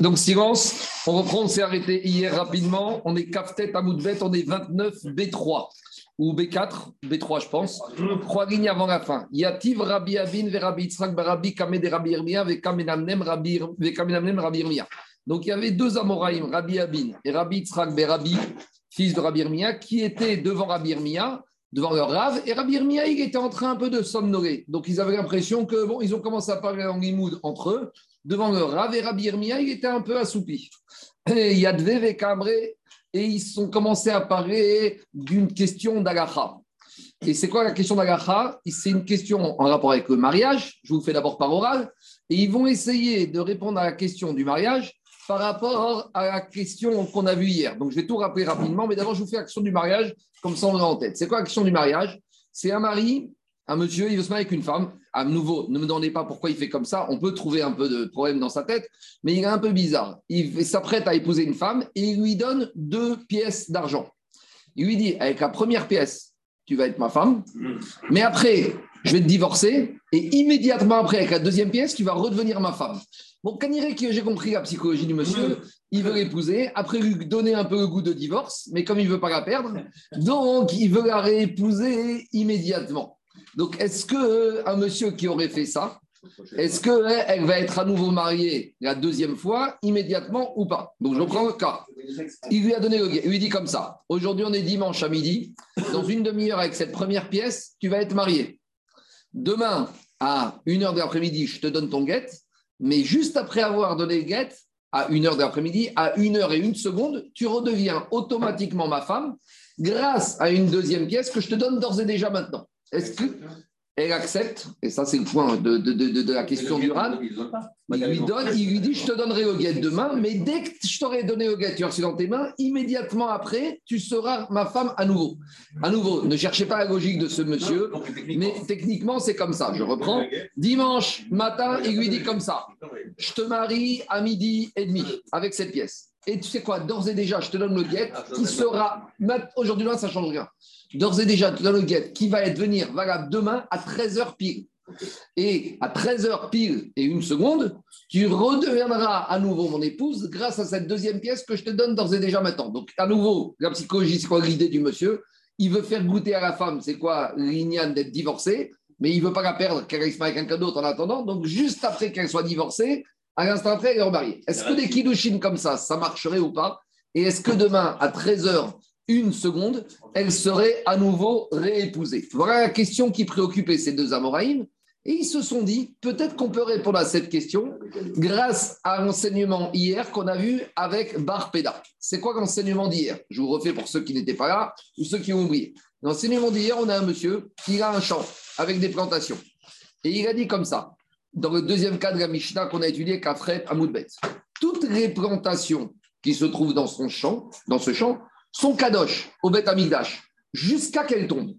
Donc silence, on reprend, on s'est arrêté hier rapidement. On est Kaftet à Moudbet, on est 29 B3 ou B4, B3 je pense. Trois lignes avant la fin. Yativ Rabbi Abin Rabbi Yitzhak Rabbi Kamed Rabbi Irmia Vekamenamnem Rabbi Irmia. Donc il y avait deux Amoraïm, Rabbi Abin et Rabbi Yitzhak Rabbi, fils de Rabbi Irmia, qui étaient devant Rabbi Irmia devant leur rave. Et Rabbi Irmia, il était en train un peu de somnoler. Donc, ils avaient l'impression que, bon, ils ont commencé à parler en limoud entre eux, devant leur rave. Et Rabbi Irmia, il était un peu assoupi. Et Yadve Kamré, et ils ont commencé à parler d'une question d'Agacha. Et c'est quoi la question d'Agacha? C'est une question en rapport avec le mariage. Je vous fais d'abord par oral. Et ils vont essayer de répondre à la question du mariage par rapport à la question qu'on a vue hier. Donc, je vais tout rappeler rapidement, mais d'abord, je vous fais la question du mariage, comme ça on a en tête. C'est quoi la question du mariage? C'est un mari, un monsieur, il veut se marier avec une femme. À nouveau, ne me demandez pas pourquoi il fait comme ça. On peut trouver un peu de problème dans sa tête, mais il est un peu bizarre. Il s'apprête à épouser une femme et il lui donne deux pièces d'argent. Il lui dit, avec la première pièce, tu vas être ma femme, mais après, je vais te divorcer, et immédiatement après, avec la deuxième pièce, tu vas redevenir ma femme. Bon, Caniré, que j'ai compris la psychologie du monsieur, il veut l'épouser, après lui donner un peu le goût de divorce, mais comme il ne veut pas la perdre, donc il veut la réépouser immédiatement. Donc, est-ce qu'un monsieur qui aurait fait ça, est-ce qu'elle va être à nouveau mariée la deuxième fois, immédiatement ou pas? Donc, je prends le cas. Il lui a donné le Il lui dit comme ça aujourd'hui, on est dimanche à midi. Dans une demi-heure, avec cette première pièce, tu vas être marié. Demain, à une heure de l'après-midi, je te donne ton guette. Mais juste après avoir donné guette, à une heure de l'après-midi, à une heure et une seconde, tu redeviens automatiquement ma femme grâce à une deuxième pièce que je te donne d'ores et déjà maintenant. Est-ce que elle accepte, et ça c'est le point de, de, de, de la question du RAN, il lui, donne, il lui dit je te donnerai le guet demain, mais dès que je t'aurai donné le guet, tu as dans tes mains, immédiatement après, tu seras ma femme à nouveau. À nouveau, ne cherchez pas la logique de ce monsieur, mais techniquement c'est comme ça. Je reprends. Dimanche matin, il lui dit comme ça, je te marie à midi et demi avec cette pièce. Et tu sais quoi, d'ores et déjà, je te donne le guet qui sera. Aujourd'hui, ça ne change rien. D'ores et déjà, je te donne le guet qui va être venir valable demain à 13h pile. Et à 13h pile et une seconde, tu redeviendras à nouveau mon épouse grâce à cette deuxième pièce que je te donne d'ores et déjà maintenant. Donc, à nouveau, la psychologie, c'est quoi l'idée du monsieur? Il veut faire goûter à la femme, c'est quoi l'ignane d'être divorcée, mais il ne veut pas la perdre, qu'elle reste avec quelqu'un d'autre en attendant. Donc, juste après qu'elle soit divorcée, à l'instant après, elle est remariée. Est-ce que des kilouchines comme ça, ça marcherait ou pas Et est-ce que demain, à 13h, une seconde, elle serait à nouveau réépousée Voilà la question qui préoccupait ces deux Amoraïm. Et ils se sont dit, peut-être qu'on peut répondre à cette question grâce à l'enseignement hier qu'on a vu avec Barpeda. C'est quoi l'enseignement d'hier? Je vous refais pour ceux qui n'étaient pas là ou ceux qui ont oublié. L'enseignement d'hier, on a un monsieur qui a un champ avec des plantations. Et il a dit comme ça dans le deuxième cas de la Mishnah qu'on a étudié, Kafret Amoudbet. Toutes les plantations qui se trouvent dans son champ, dans ce champ, sont kadosh au Bet Amigdash, jusqu'à qu'elles tombent.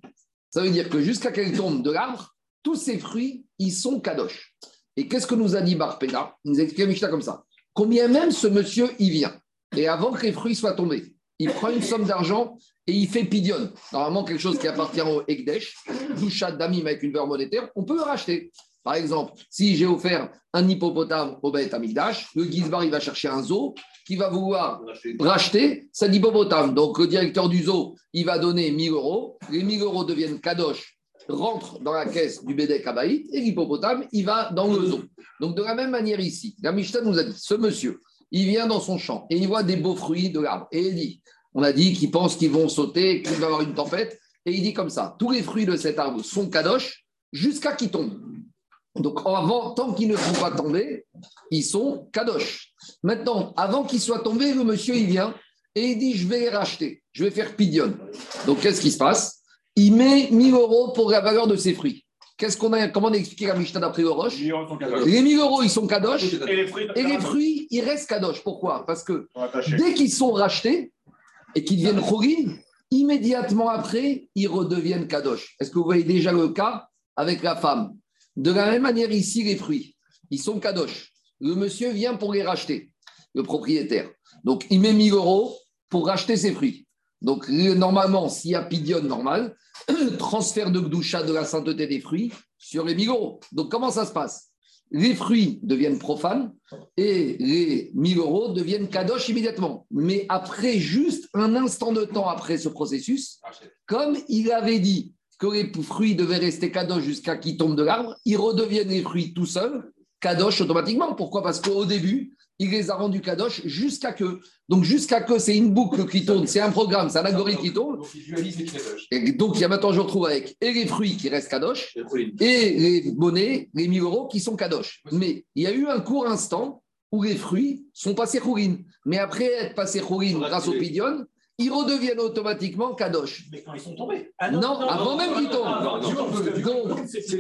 Ça veut dire que jusqu'à qu'elles tombent de l'arbre, tous ces fruits, ils sont kadosh. Et qu'est-ce que nous a dit Barpeda Il nous explique la Mishnah comme ça. Combien même ce monsieur, il vient, et avant que les fruits soient tombés, il prend une somme d'argent et il fait pidion. Normalement, quelque chose qui appartient au Ekdesh, Douchat d'Amim avec une valeur monétaire, on peut le racheter. Par exemple, si j'ai offert un hippopotame au Beth Amigdash, le Gizbar, il va chercher un zoo qui va vouloir racheter cet hippopotame. Donc, le directeur du zoo, il va donner 1000 euros. Les 1000 euros deviennent kadosh, rentrent dans la caisse du Bédek Abaït et l'hippopotame, il va dans le zoo. Donc, de la même manière ici, la Mishnah nous a dit ce monsieur, il vient dans son champ et il voit des beaux fruits de l'arbre. Et il dit on a dit qu'il pense qu'ils vont sauter, qu'il va y avoir une tempête. Et il dit comme ça tous les fruits de cet arbre sont kadosh jusqu'à qu'ils tombent. Donc, avant, tant qu'ils ne sont pas tombés, ils sont kadosh. Maintenant, avant qu'ils soient tombés, le monsieur, il vient et il dit Je vais les racheter, je vais faire pidion. Donc, qu'est-ce qui se passe? Il met 1000 euros pour la valeur de ses fruits. Qu'est-ce qu'on a, comment on a expliqué la Mishnah d'après le Roche Les 1000 euros, ils sont kadosh. Et les fruits, et les fruits ils restent kadosh. Pourquoi? Parce que dès qu'ils sont rachetés et qu'ils deviennent chogin, immédiatement après, ils redeviennent kadosh. Est-ce que vous voyez déjà le cas avec la femme? De la même manière, ici, les fruits, ils sont kadosh. Le monsieur vient pour les racheter, le propriétaire. Donc, il met 1000 euros pour racheter ses fruits. Donc, normalement, s'il y a pidion normal, transfert de gdoucha de la sainteté des fruits sur les 1000 euros. Donc, comment ça se passe? Les fruits deviennent profanes et les 1000 euros deviennent kadosh immédiatement. Mais après, juste un instant de temps après ce processus, comme il avait dit que les fruits devaient rester kadosh jusqu'à qu'ils tombent de l'arbre, ils redeviennent les fruits tout seuls, kadosh automatiquement. Pourquoi? Parce qu'au début, il les a rendus kadosh jusqu'à que. Donc, jusqu'à que c'est une boucle qui tourne, c'est un programme, c'est un algorithme qui tourne. Et donc, il y a maintenant, je retrouve avec et les fruits qui restent kadosh et les bonnets, les 1000 euros qui sont kadosh. Mais il y a eu un court instant où les fruits sont passés chourine. Mais après être passés chourine grâce au pidion, ils redeviennent automatiquement kadosh. Mais quand ils sont tombés. Ah non, avant même qu'ils tombent.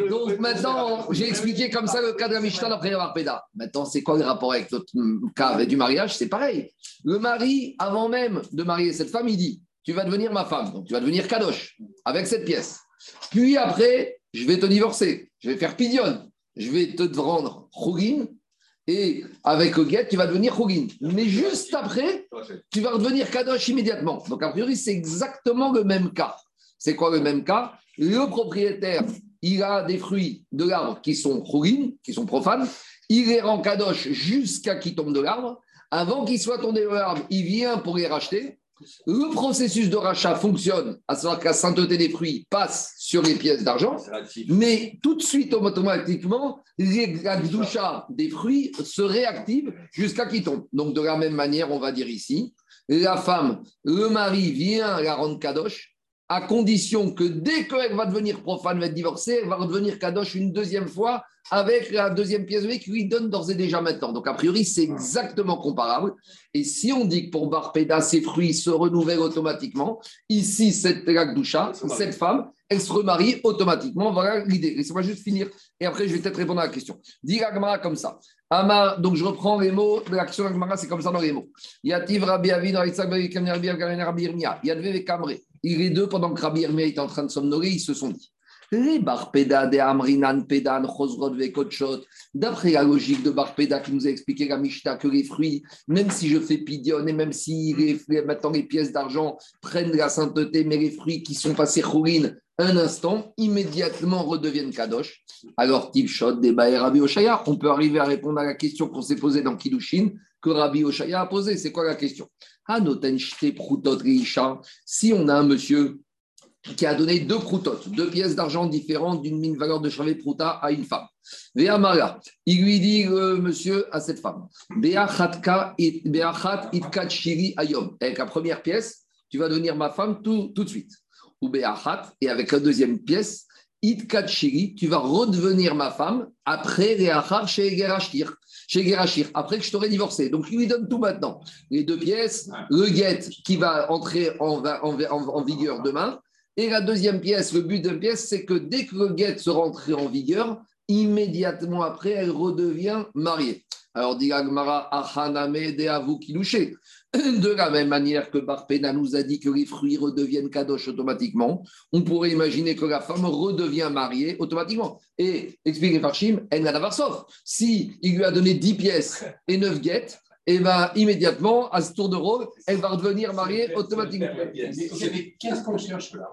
donc, maintenant, j'ai expliqué comme ça le cas de la Mishnah d'après Péda. Maintenant, c'est quoi le rapport avec notre cas du mariage? C'est pareil. Le mari, avant même de marier cette femme, il dit Tu vas devenir ma femme, donc tu vas devenir kadosh avec cette pièce. Puis après, je vais te divorcer, je vais faire pidion, je vais te rendre chougin et avec le tu vas devenir Khugin. Mais juste après, tu vas redevenir Kadosh immédiatement. Donc, a priori, c'est exactement le même cas. C'est quoi le même cas? Le propriétaire, il a des fruits de l'arbre qui sont Khugin, qui sont profanes. Il les rend Kadosh jusqu'à qu'ils tombent de l'arbre. Avant qu'ils soient tombés de l'arbre, il vient pour les racheter. Le processus de rachat fonctionne, à savoir que la sainteté des fruits passe sur les pièces d'argent, mais tout de suite, automatiquement, la doucha des fruits se réactive jusqu'à qu'ils tombent. Donc, de la même manière, on va dire ici, la femme, le mari vient la rendre kadosh, à condition que dès qu'elle va devenir profane, va être divorcée, elle va redevenir kadosh une deuxième fois avec la deuxième pièce de vie qui lui donne d'ores et déjà maintenant. Donc, a priori, c'est exactement comparable. Et si on dit que pour Barpeda, ces fruits se renouvellent automatiquement, ici, cette Gagdoucha, cette femme, elle se remarie automatiquement. Voilà l'idée. Laissez-moi juste finir et après, je vais peut-être répondre à la question. Dit comme ça. Ama, donc je reprends les mots de l'action Agmara, c'est comme ça dans les mots. Yativ Rabbi Avid, Rabbi Yadve Kamre. Les deux, pendant que Rabbi Irmia était en train de somnoler, ils se sont dit les Barpeda de Amrinan, Pedan, Chosrod, Vekotchot, d'après la logique de Barpeda qui nous a expliqué la Mishnah que les fruits, même si je fais pidion et même si les, maintenant les pièces d'argent prennent la sainteté, mais les fruits qui sont passés chourine un instant, immédiatement redeviennent kadosh. Alors, Shot, débat et Rabbi Oshaya, on peut arriver à répondre à la question qu'on s'est posée dans Kiddushin, que Rabbi Oshaya a posée. C'est quoi la question? Si on a un monsieur qui a donné deux proutotes, deux pièces d'argent différentes d'une valeur de chevet prouta à une femme. Ve'amara, il lui dit, euh, monsieur, à cette femme, ayom. Avec la première pièce, tu vas devenir ma femme tout, tout de suite. Ou be'achat, et avec la deuxième pièce, itkachiri, tu vas redevenir ma femme après Re'achat chez Gerashir. Chez Gerashir, après que je t'aurai divorcé. Donc, il lui donne tout maintenant. Les deux pièces, le guet qui va entrer en, vigueur demain, et la deuxième pièce, le but de la pièce, c'est que dès que le guet se rentre en vigueur, immédiatement après, elle redevient mariée. Alors, dit Agmara, Achaname de Kilouché. De la même manière que Barpena nous a dit que les fruits redeviennent kadosh automatiquement, on pourrait imaginer que la femme redevient mariée automatiquement. Et, expliquez Farshim, elle n'a sauf. Si il lui a donné 10 pièces et 9 guettes, et bien immédiatement, à ce tour de rôle, elle va redevenir mariée automatiquement. Qu'est-ce qu'on cherche là?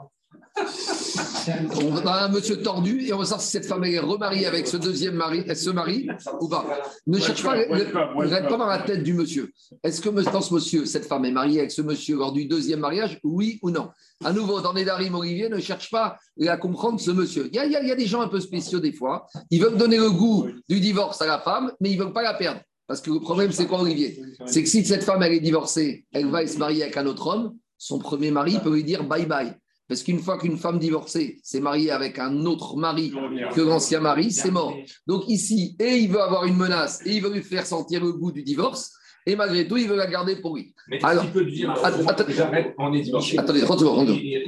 On a un monsieur tordu et on va savoir si cette femme est remariée avec ce deuxième mari, elle se marie ou pas. Ne cherche pas, ne reste pas dans la tête du monsieur. Est-ce que dans ce monsieur, cette femme est mariée avec ce monsieur lors du deuxième mariage, oui ou non? À nouveau, dans les Darim Olivier, ne cherche pas à comprendre ce monsieur. Il y, a, il y, a, des gens un peu spéciaux des fois. Ils veulent donner le goût du divorce à la femme, mais ils ne veulent pas la perdre. Parce que le problème, c'est quoi, Olivier? C'est que si cette femme, elle est divorcée, elle va se marier avec un autre homme, son premier mari peut lui dire bye bye. Parce qu'une fois qu'une femme divorcée s'est mariée avec un autre mari que l'ancien mari, c'est mort. Donc ici, et il veut avoir une menace, et il veut lui faire sentir le goût du divorce, et malgré tout, il veut la garder pour lui. Mais Alors, il peut dire, attendez, on est divorcé. Attendez,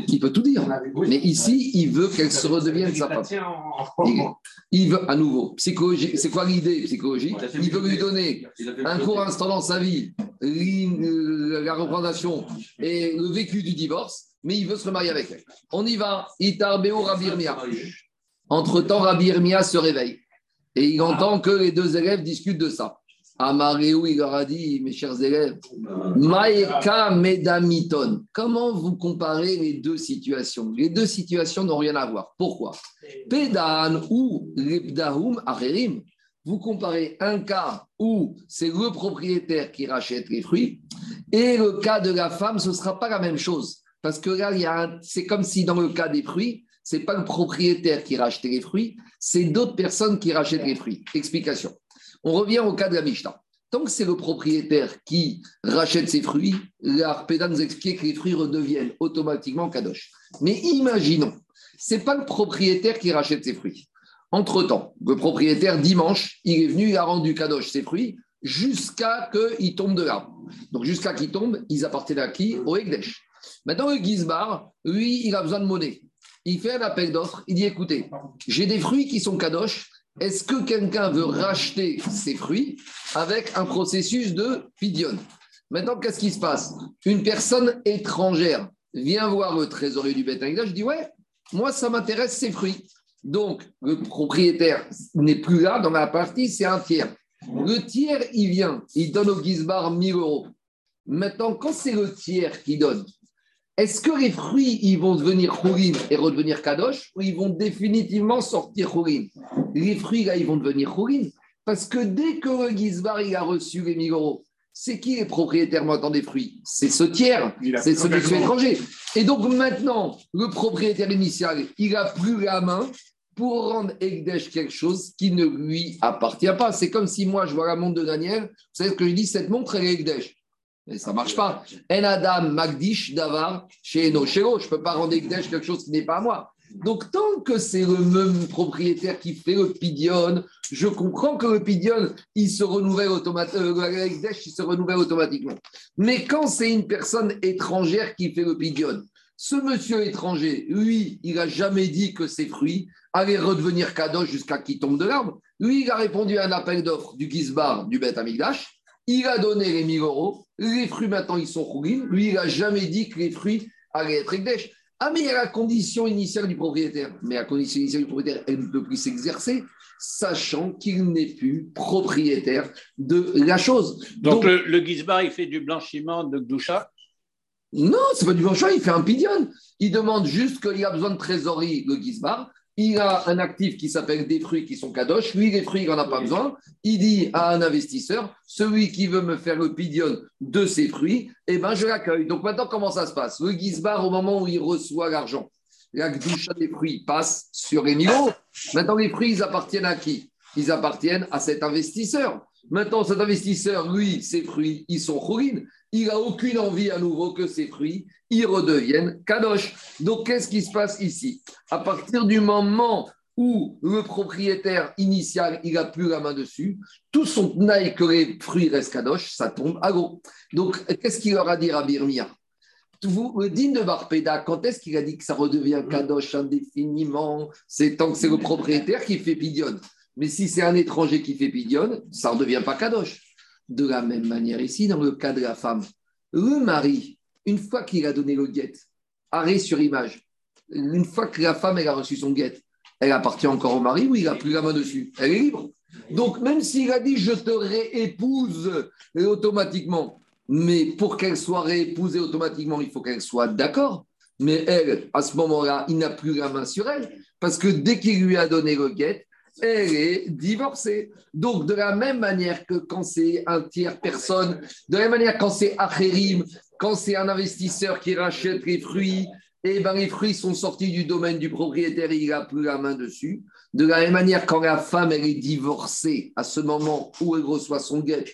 il peut tout dire. Mais ici, il veut qu'elle se redevienne sa femme. Il, veut, à nouveau, psychologie, c'est quoi l'idée psychologique Il veut lui donner un court instant dans sa vie, la représentation et le vécu du divorce, mais il veut se remarier avec elle. On y va. Itarbeo Rabbi Entre-temps, Rabbi se réveille et il entend que les deux élèves discutent de ça. Amaréou, il leur a dit, mes chers élèves, Maeka Medamiton, comment vous comparez les deux situations? Les deux situations n'ont rien à voir. Pourquoi? Pedan ou Lepdahum Acherim. vous comparez un cas où c'est le propriétaire qui rachète les fruits et le cas de la femme, ce ne sera pas la même chose. Parce que là, c'est comme si dans le cas des fruits, ce n'est pas le propriétaire qui rachète les fruits, c'est d'autres personnes qui rachètent les fruits. Explication. On revient au cas de la Mishnah. Tant que c'est le propriétaire qui rachète ses fruits, l'Arpéda nous explique que les fruits redeviennent automatiquement kadosh. Mais imaginons, ce n'est pas le propriétaire qui rachète ses fruits. Entre-temps, le propriétaire, dimanche, il est venu, il a rendu kadosh ses fruits jusqu'à qu'il tombe de l'arbre. Donc jusqu'à qu'il tombe, ils appartiennent à qui? Au Egdesh. Maintenant, le Gizbar, lui, il a besoin de monnaie. Il fait un appel d'offres. Il dit écoutez, j'ai des fruits qui sont kadosh. Est-ce que quelqu'un veut racheter ces fruits avec un processus de pidion Maintenant, qu'est-ce qui se passe? Une personne étrangère vient voir le trésorier du bétail. Je dis ouais, moi, ça m'intéresse ces fruits. Donc, le propriétaire n'est plus là dans la partie, c'est un tiers. Le tiers, il vient, il donne au Gizbar 1000 euros. Maintenant, quand c'est le tiers qui donne, est-ce que les fruits, ils vont devenir chourine et redevenir kadosh ou ils vont définitivement sortir chourine Les fruits, là, ils vont devenir chourine parce que dès que le Gizbar, il a reçu les 1000 euros, c'est qui est propriétaire maintenant des fruits? C'est ce tiers, c'est ce qui étranger. Et donc maintenant, le propriétaire initial, il n'a plus la main pour rendre Egdesh quelque chose qui ne lui appartient pas. C'est comme si moi, je vois la montre de Daniel, vous savez ce que je dis? Cette montre, elle est Egdesh. Et ça ne marche pas. En Adam, Magdish, Davar, chez Eno, Je ne peux pas rendre Egdesh quelque chose qui n'est pas à moi. Donc, tant que c'est le même propriétaire qui fait le pidion, je comprends que le pidion, il se renouvelle automatiquement, euh, il se renouvelle automatiquement. Mais quand c'est une personne étrangère qui fait le pidion, ce monsieur étranger, lui, il n'a jamais dit que ses fruits allaient redevenir cadeaux jusqu'à qu'il tombe de l'arbre. Lui, il a répondu à un appel d'offres du Gizbar du Beth Amigdash. Il a donné les 1000 euros. Les fruits, maintenant, ils sont roulés. Lui, il n'a jamais dit que les fruits allaient être Ekdesh. Ah, mais il y a la condition initiale du propriétaire. Mais la condition initiale du propriétaire, elle ne peut plus s'exercer, sachant qu'il n'est plus propriétaire de la chose. Donc, le, le Gizbar, il fait du blanchiment de Gdoucha? Non, c'est pas du blanchiment, il fait un pidion. Il demande juste qu'il a besoin de trésorerie, le Gizbar il a un actif qui s'appelle des fruits qui sont kadosh. Lui, les fruits, il n'en a pas besoin. Il dit à un investisseur, celui qui veut me faire le pidion de ses fruits, eh ben, je l'accueille. Donc maintenant, comment ça se passe? Le Gizbar, au moment où il reçoit l'argent, la gdoucha des fruits passe sur Emilio. Maintenant, les fruits, ils appartiennent à qui? Ils appartiennent à cet investisseur. Maintenant, cet investisseur, lui, ses fruits, ils sont chourines. Il n'a aucune envie à nouveau que ses fruits, ils redeviennent kadosh. Donc, qu'est-ce qui se passe ici? À partir du moment où le propriétaire initial, il n'a plus la main dessus, tout son tnaï que les fruits restent kadosh, ça tombe à gros. Donc, qu'est-ce qu'il leur a dit à Birmia vous, le digne de Barpéda, quand est-ce qu'il a dit que ça redevient kadosh indéfiniment C'est tant que c'est le propriétaire qui fait pidion. Mais si c'est un étranger qui fait pidion, ça ne redevient pas kadosh. De la même manière ici, dans le cas de la femme, le mari, une fois qu'il a donné le guet, arrêt sur image, une fois que la femme elle a reçu son guet, elle appartient encore au mari ou il n'a plus la main dessus? Elle est libre. Donc même s'il a dit je te réépouse automatiquement, mais pour qu'elle soit réépousée automatiquement, il faut qu'elle soit d'accord. Mais elle, à ce moment-là, il n'a plus la main sur elle, parce que dès qu'il lui a donné le guet, elle est divorcée. Donc, de la même manière que quand c'est un tiers personne, de la même manière quand c'est Acherim, quand c'est un investisseur qui rachète les fruits, et eh ben, les fruits sont sortis du domaine du propriétaire il n'a plus la main dessus. De la même manière, quand la femme elle est divorcée à ce moment où elle reçoit son guet,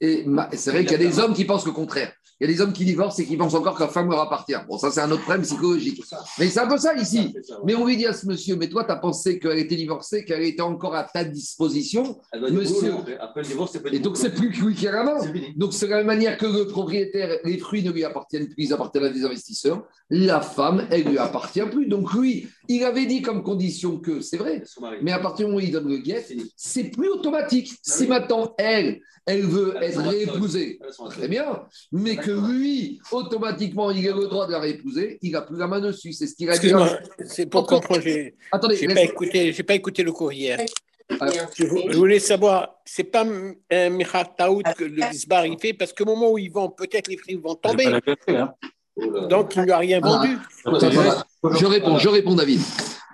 et c'est vrai qu'il y a des hommes qui pensent le contraire. Il y a des hommes qui divorcent et qui pensent encore que la femme leur appartient. Bon, ça, c'est un autre problème psychologique. Mais c'est un peu ça ici. Mais on lui dit à ce monsieur, mais toi, tu as pensé qu'elle était divorcée, qu'elle était encore à ta disposition. Monsieur. Après le divorce, Et donc, c'est plus lui qui a la main. Donc, c'est la même manière que le propriétaire, les fruits ne lui appartiennent plus, ils appartiennent à des investisseurs. La femme, elle lui appartient plus. Donc, lui, il avait dit comme condition que, c'est vrai, mais à partir du moment où il donne le guet, c'est plus automatique. Bah si maintenant, elle, elle veut être réépousée, très bien, mais que lui, automatiquement, il a le droit de la réépouser, il n'a plus la main dessus. C'est ce qu'il a dit. c'est pour comprendre. Attendez, je n'ai pas, écouté, pas écouté le courrier. je, voulais savoir, c'est pas un Michal Taout que le Gisbar il fait, parce qu'au moment où ils vont, peut-être les prix vont tomber. Donc, il ne lui a rien vendu. Je réponds, je réponds, David.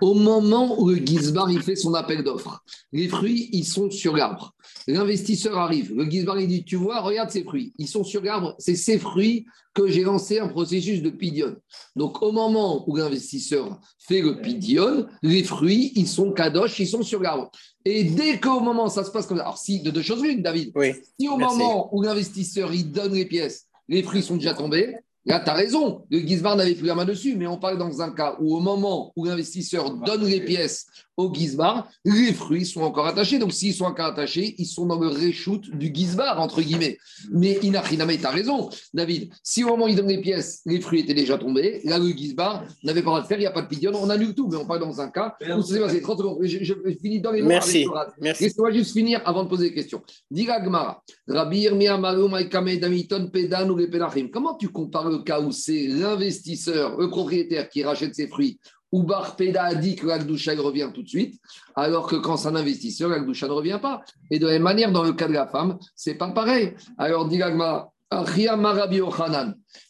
Au moment où le Gizbar il fait son appel d'offres, les fruits, ils sont sur l'arbre. L'investisseur arrive. Le Gizbar, il dit Tu vois, regarde ces fruits. Ils sont sur l'arbre. C'est ces fruits que j'ai lancé un processus de pidion. Donc, au moment où l'investisseur fait le pidion, les fruits, ils sont kadosh, ils sont sur l'arbre. Et dès qu'au moment, ça se passe comme ça. Alors, si, de deux choses l'une, David. Oui, si au moment où l'investisseur, il donne les pièces, les fruits sont déjà tombés, Là, tu as raison, le Gizbar n'avait plus la main dessus, mais on parle dans un cas où, au moment où l'investisseur donne les pièces au Gizbar, les fruits sont encore attachés. Donc, s'ils sont encore attachés, ils sont dans le reshoot du Gizbar, entre guillemets. Mais Inachiname, tu as raison, David. Si au moment où il donne les pièces, les fruits étaient déjà tombés, là, le Gizbar n'avait pas le droit de faire, il n'y a pas de pidion, on annule tout. Mais on parle dans un cas où c'est passé 30 secondes. Je, finis dans les mots. Merci. Merci. Laisse-moi juste finir avant de poser des questions. Diga Gmara, Rabir, Damiton, Pedan ou Comment tu compares le cas où c'est l'investisseur, le propriétaire qui rachète ses fruits ou Barpeda a dit que l'Agdoucha revient tout de suite, alors que quand c'est un investisseur, l'Agdoucha ne revient pas. Et de la même manière, dans le cas de la femme, c'est pas pareil. Alors, dit Rabbi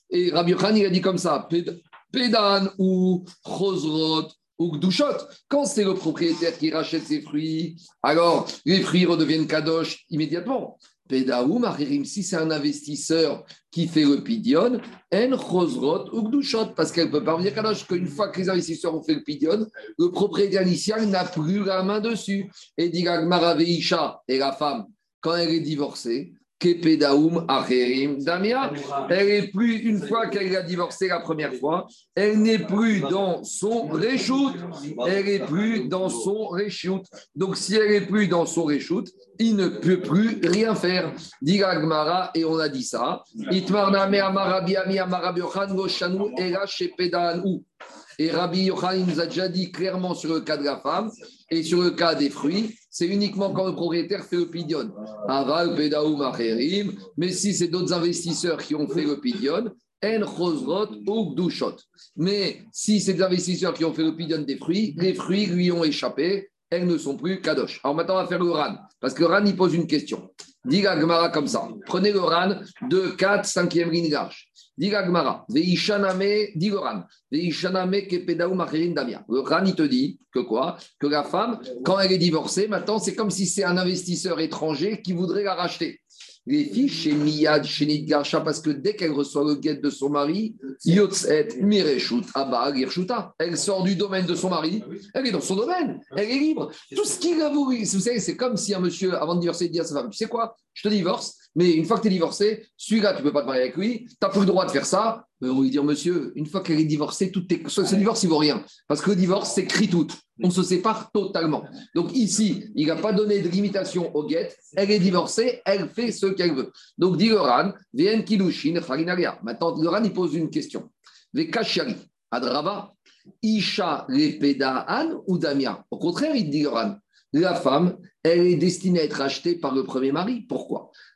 Et Rabbi Yochanan, il a dit comme ça Pédan ou Chosrot ou Gdouchot. Quand c'est le propriétaire qui rachète ses fruits, alors les fruits redeviennent kadosh immédiatement. Pedaoum, si c'est un investisseur qui fait le pidion, en chosrot ou gdushot, parce qu'elle peut pas kadosh, qu'une fois que les investisseurs ont fait le pidion, le propriétaire initial n'a plus la main dessus. Et dit Maraveisha et la femme, quand elle est divorcée, Damia. Elle est plus, une fois qu'elle a divorcé la première fois, elle n'est plus dans son reshoot. Elle n'est plus dans son reshoot. Donc, si elle n'est plus dans son reshoot, il ne peut plus rien faire. Dit Gmara, et on a dit ça. Et Rabbi Yochanan nous a déjà dit clairement sur le cas de la femme et sur le cas des fruits, c'est uniquement quand le propriétaire fait le pidion. Aval, Pedaou, Mais si c'est d'autres investisseurs qui ont fait le pidion, En Chosrot ou Gdushot. Mais si c'est des investisseurs qui ont fait le des fruits, les fruits lui ont échappé, elles ne sont plus kadosh. Alors maintenant, on va faire le RAN. Parce que RAN, il pose une question. Dis Gmara comme ça. Prenez le RAN de 4, 5e ligne large. Dis Gmara. Veishaname, le RAN. Damia. Le RAN, il te dit que quoi? Que la femme, quand elle est divorcée, maintenant, c'est comme si c'est un investisseur étranger qui voudrait la racheter les filles chez Miyad, chez Nidgarsha, parce que dès qu'elle reçoit le guet de son mari, Yotzet, Mireshut, Abba, elle sort du domaine de son mari, elle est dans son domaine, elle est libre. Tout ce qu'il a voulu, vous savez, c'est comme si un monsieur, avant de divorcer, dit à sa femme Tu sais quoi, je te divorce, mais une fois que tu es divorcé, celui-là, tu ne peux pas te marier avec lui, tu n'as plus le droit de faire ça. On lui dire, monsieur, une fois qu'elle est divorcée, tout est... ce divorce, il ne vaut rien. Parce que le divorce, c'est écrit tout. On se sépare totalement. Donc ici, il n'a pas donné de limitation au guet. Elle est divorcée, elle fait ce qu'elle veut. Donc, dit Loran, Vien Kilushin, Farinaria. Maintenant, Loran, il pose une question. Les Kashari, Adrava, Isha, Lepedaan ou Damia? Au contraire, il dit Loran, la femme, elle est destinée à être achetée par le premier mari. Pourquoi?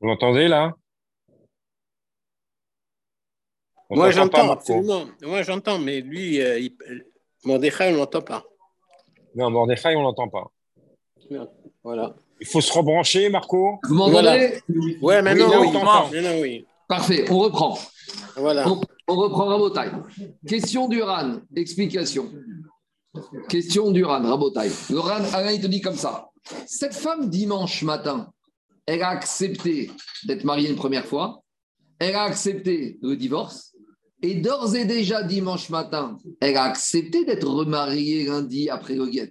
Vous l'entendez là? Moi j'entends, absolument. Moi j'entends, mais lui, euh, il... Mordechai, on ne l'entend pas. Non, Mordechai, on ne l'entend pas. Voilà. Il faut se rebrancher, Marco. Vous m'entendez? Ouais, maintenant, oui, maintenant, oui. Parfait, on reprend. Voilà. On, on reprend Rabotai. Question du RAN, explication. Question du RAN, Rabotai. Le RAN, Alain, il te dit comme ça. Cette femme, dimanche matin, elle a accepté d'être mariée une première fois, elle a accepté le divorce, et d'ores et déjà dimanche matin, elle a accepté d'être remariée lundi après le guet.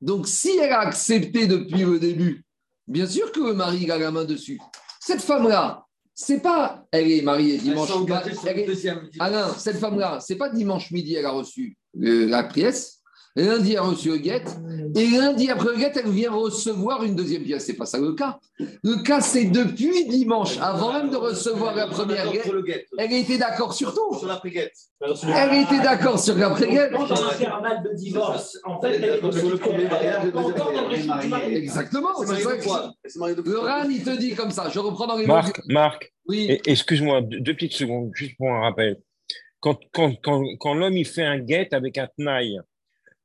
Donc, si elle a accepté depuis le début, bien sûr que le mari a la main dessus. Cette femme-là, c'est pas, elle est mariée dimanche. Elle Alain, cette femme-là, c'est pas dimanche midi, elle a reçu la pièce. Lundi, elle a reçu le guet. Et lundi, après le guet, elle vient recevoir une deuxième pièce. C'est pas ça le cas. Le cas, c'est depuis dimanche, avant même de recevoir la première guet, elle était d'accord sur tout. Sur l'après-guet. Elle était d'accord sur l'après-guet. Quand on a fait un mal de divorce, en fait, elle est sur le premier mariage. Exactement. C'est ça que- Le RAN, il te dit comme ça. Je reprends dans les mots. Marc, Marc, Oui. excuse-moi, deux, deux petites secondes, juste pour un rappel. Quand, quand, quand, quand l'homme il fait un guet avec un tenaille,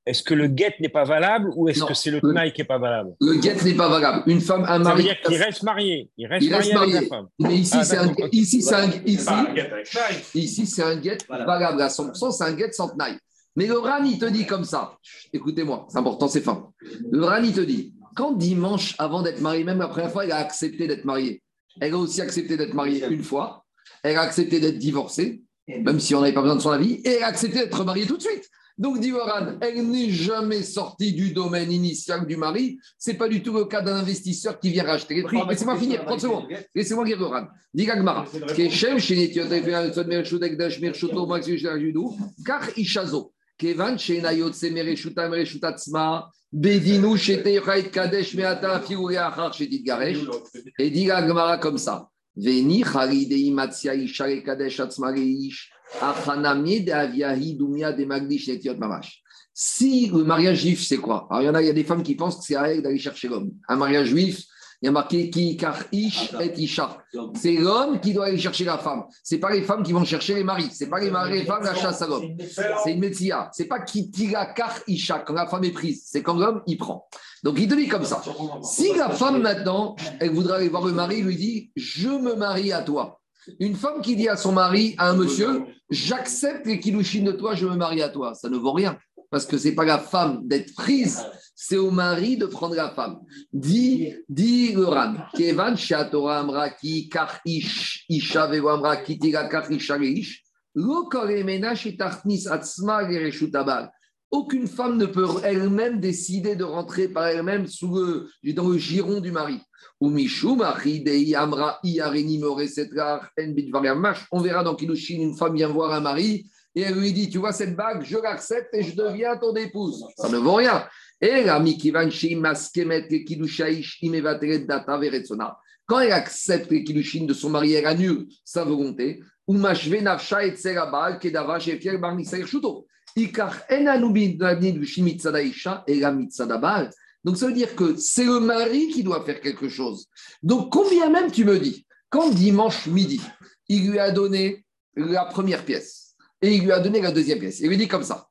est-ce que le guet n'est pas valable ou est-ce que c'est le Le- tenaille qui n'est pas valable Le guet n'est pas valable. Une femme, un Ça veut mari. dire qu'il reste marié. Il reste Il reste marié avec marié. la femme. Mais ici, Ah, c'est un, d'accord, ok. ici, c'est un, ici, ici, c'est un guet Voilà. valable à 100%, c'est un guet sans tenaille. Mais le RAN, il te dit comme ça. Écoutez-moi, c'est important, c'est fin. Le RAN, il te dit, quand dimanche, avant d'être marié, même la première fois, elle a accepté d'être mariée. Elle a aussi accepté d'être mariée une fois. Elle a accepté d'être divorcée, même si on n'avait pas besoin de son avis. Et elle a accepté d'être mariée tout de suite. Donc, Divoran, elle n'est jamais sortie du domaine initial du mari. C'est pas du tout le cas d'un investisseur qui vient racheter. Laissez-moi finir, 30 secondes. Laissez-moi dire Dit Et comme ça. Veni Haridei Matzia Ishare Kadesh Atzmareish Achanamie de Aviahi Dumia de Magdish Netiot Mamash. Si le mariage juif, c'est quoi? Alors, il y en a, il y a des femmes qui pensent que c'est à elles d'aller chercher l'homme. Un mariage juif, il y a marqué qui car ish et isha. C'est l'homme qui doit aller chercher la femme. C'est pas les femmes qui vont chercher les maris. C'est pas les, maris, les femmes la chasse à l'homme. C'est une métia. C'est pas qui tira car isha quand la femme est prise. C'est quand l'homme il prend. Donc il te dit comme ça. Si la femme maintenant, elle voudrait aller voir le mari, lui dit je me marie à toi. Une femme qui dit à son mari, à un monsieur, j'accepte les kilouchines de toi, je me marie à toi. Ça ne vaut rien. Parce que c'est pas la femme d'être prise, c'est au mari de prendre la femme. Dit, dit le Ran, Kevan Shatora Amra ki kar ish, isha veo amra ki tira kar isha ish, lo koremena shetarnis atzma gereshut abal. Aucune femme ne peut elle-même décider de rentrer par elle-même sous le, dans le giron du mari. On verra dans Kilushin, une femme vient voir un mari et elle lui dit Tu vois cette bague, je l'accepte et je deviens ton épouse. Ça ne vaut rien. Et la maskemet imevateret data veretsona. Quand elle accepte les kilushin de son mari, elle annule sa volonté. Donc ça veut dire que c'est le mari qui doit faire quelque chose. Donc combien même tu me dis, quand dimanche midi, il lui a donné la première pièce et il lui a donné la deuxième pièce. Il lui dit comme ça,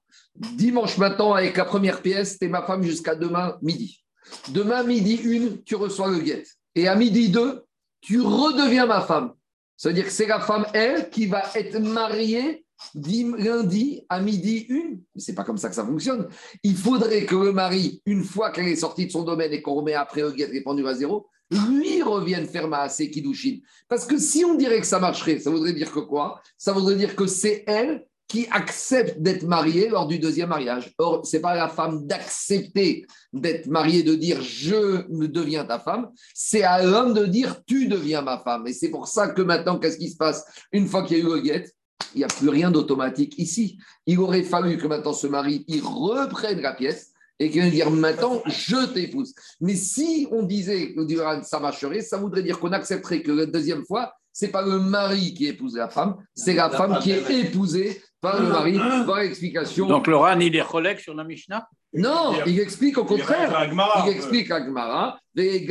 dimanche matin avec la première pièce, t'es ma femme jusqu'à demain midi. Demain midi une, tu reçois le guet. Et à midi deux, tu redeviens ma femme. Ça veut dire que c'est la femme, elle, qui va être mariée lundi à midi une. C'est pas comme ça que ça fonctionne. Il faudrait que le mari, une fois qu'elle est sortie de son domaine et qu'on remet après le guet répandu à zéro, lui revienne faire Maasé Kiddushin. Parce que si on dirait que ça marcherait, ça voudrait dire que quoi? Ça voudrait dire que c'est elle qui accepte d'être mariée lors du deuxième mariage. Or, ce n'est pas la femme d'accepter d'être mariée, de dire je me deviens ta femme, c'est à l'homme de dire tu deviens ma femme. Et c'est pour ça que maintenant, qu'est-ce qui se passe? Une fois qu'il y a eu le guet, il n'y a plus rien d'automatique ici. Il aurait fallu que maintenant ce mari, il reprenne la pièce et qu'il vienne dire maintenant, je t'épouse. Mais si on disait que ça marcherait, ça voudrait dire qu'on accepterait que la deuxième fois, c'est pas le mari qui épouse la femme, c'est la, la, femme qui est épousée par le mari. Voilà l'explication. Donc le RAN, il est collègue sur la Mishnah Non, il explique au contraire. Il explique à Gmara, il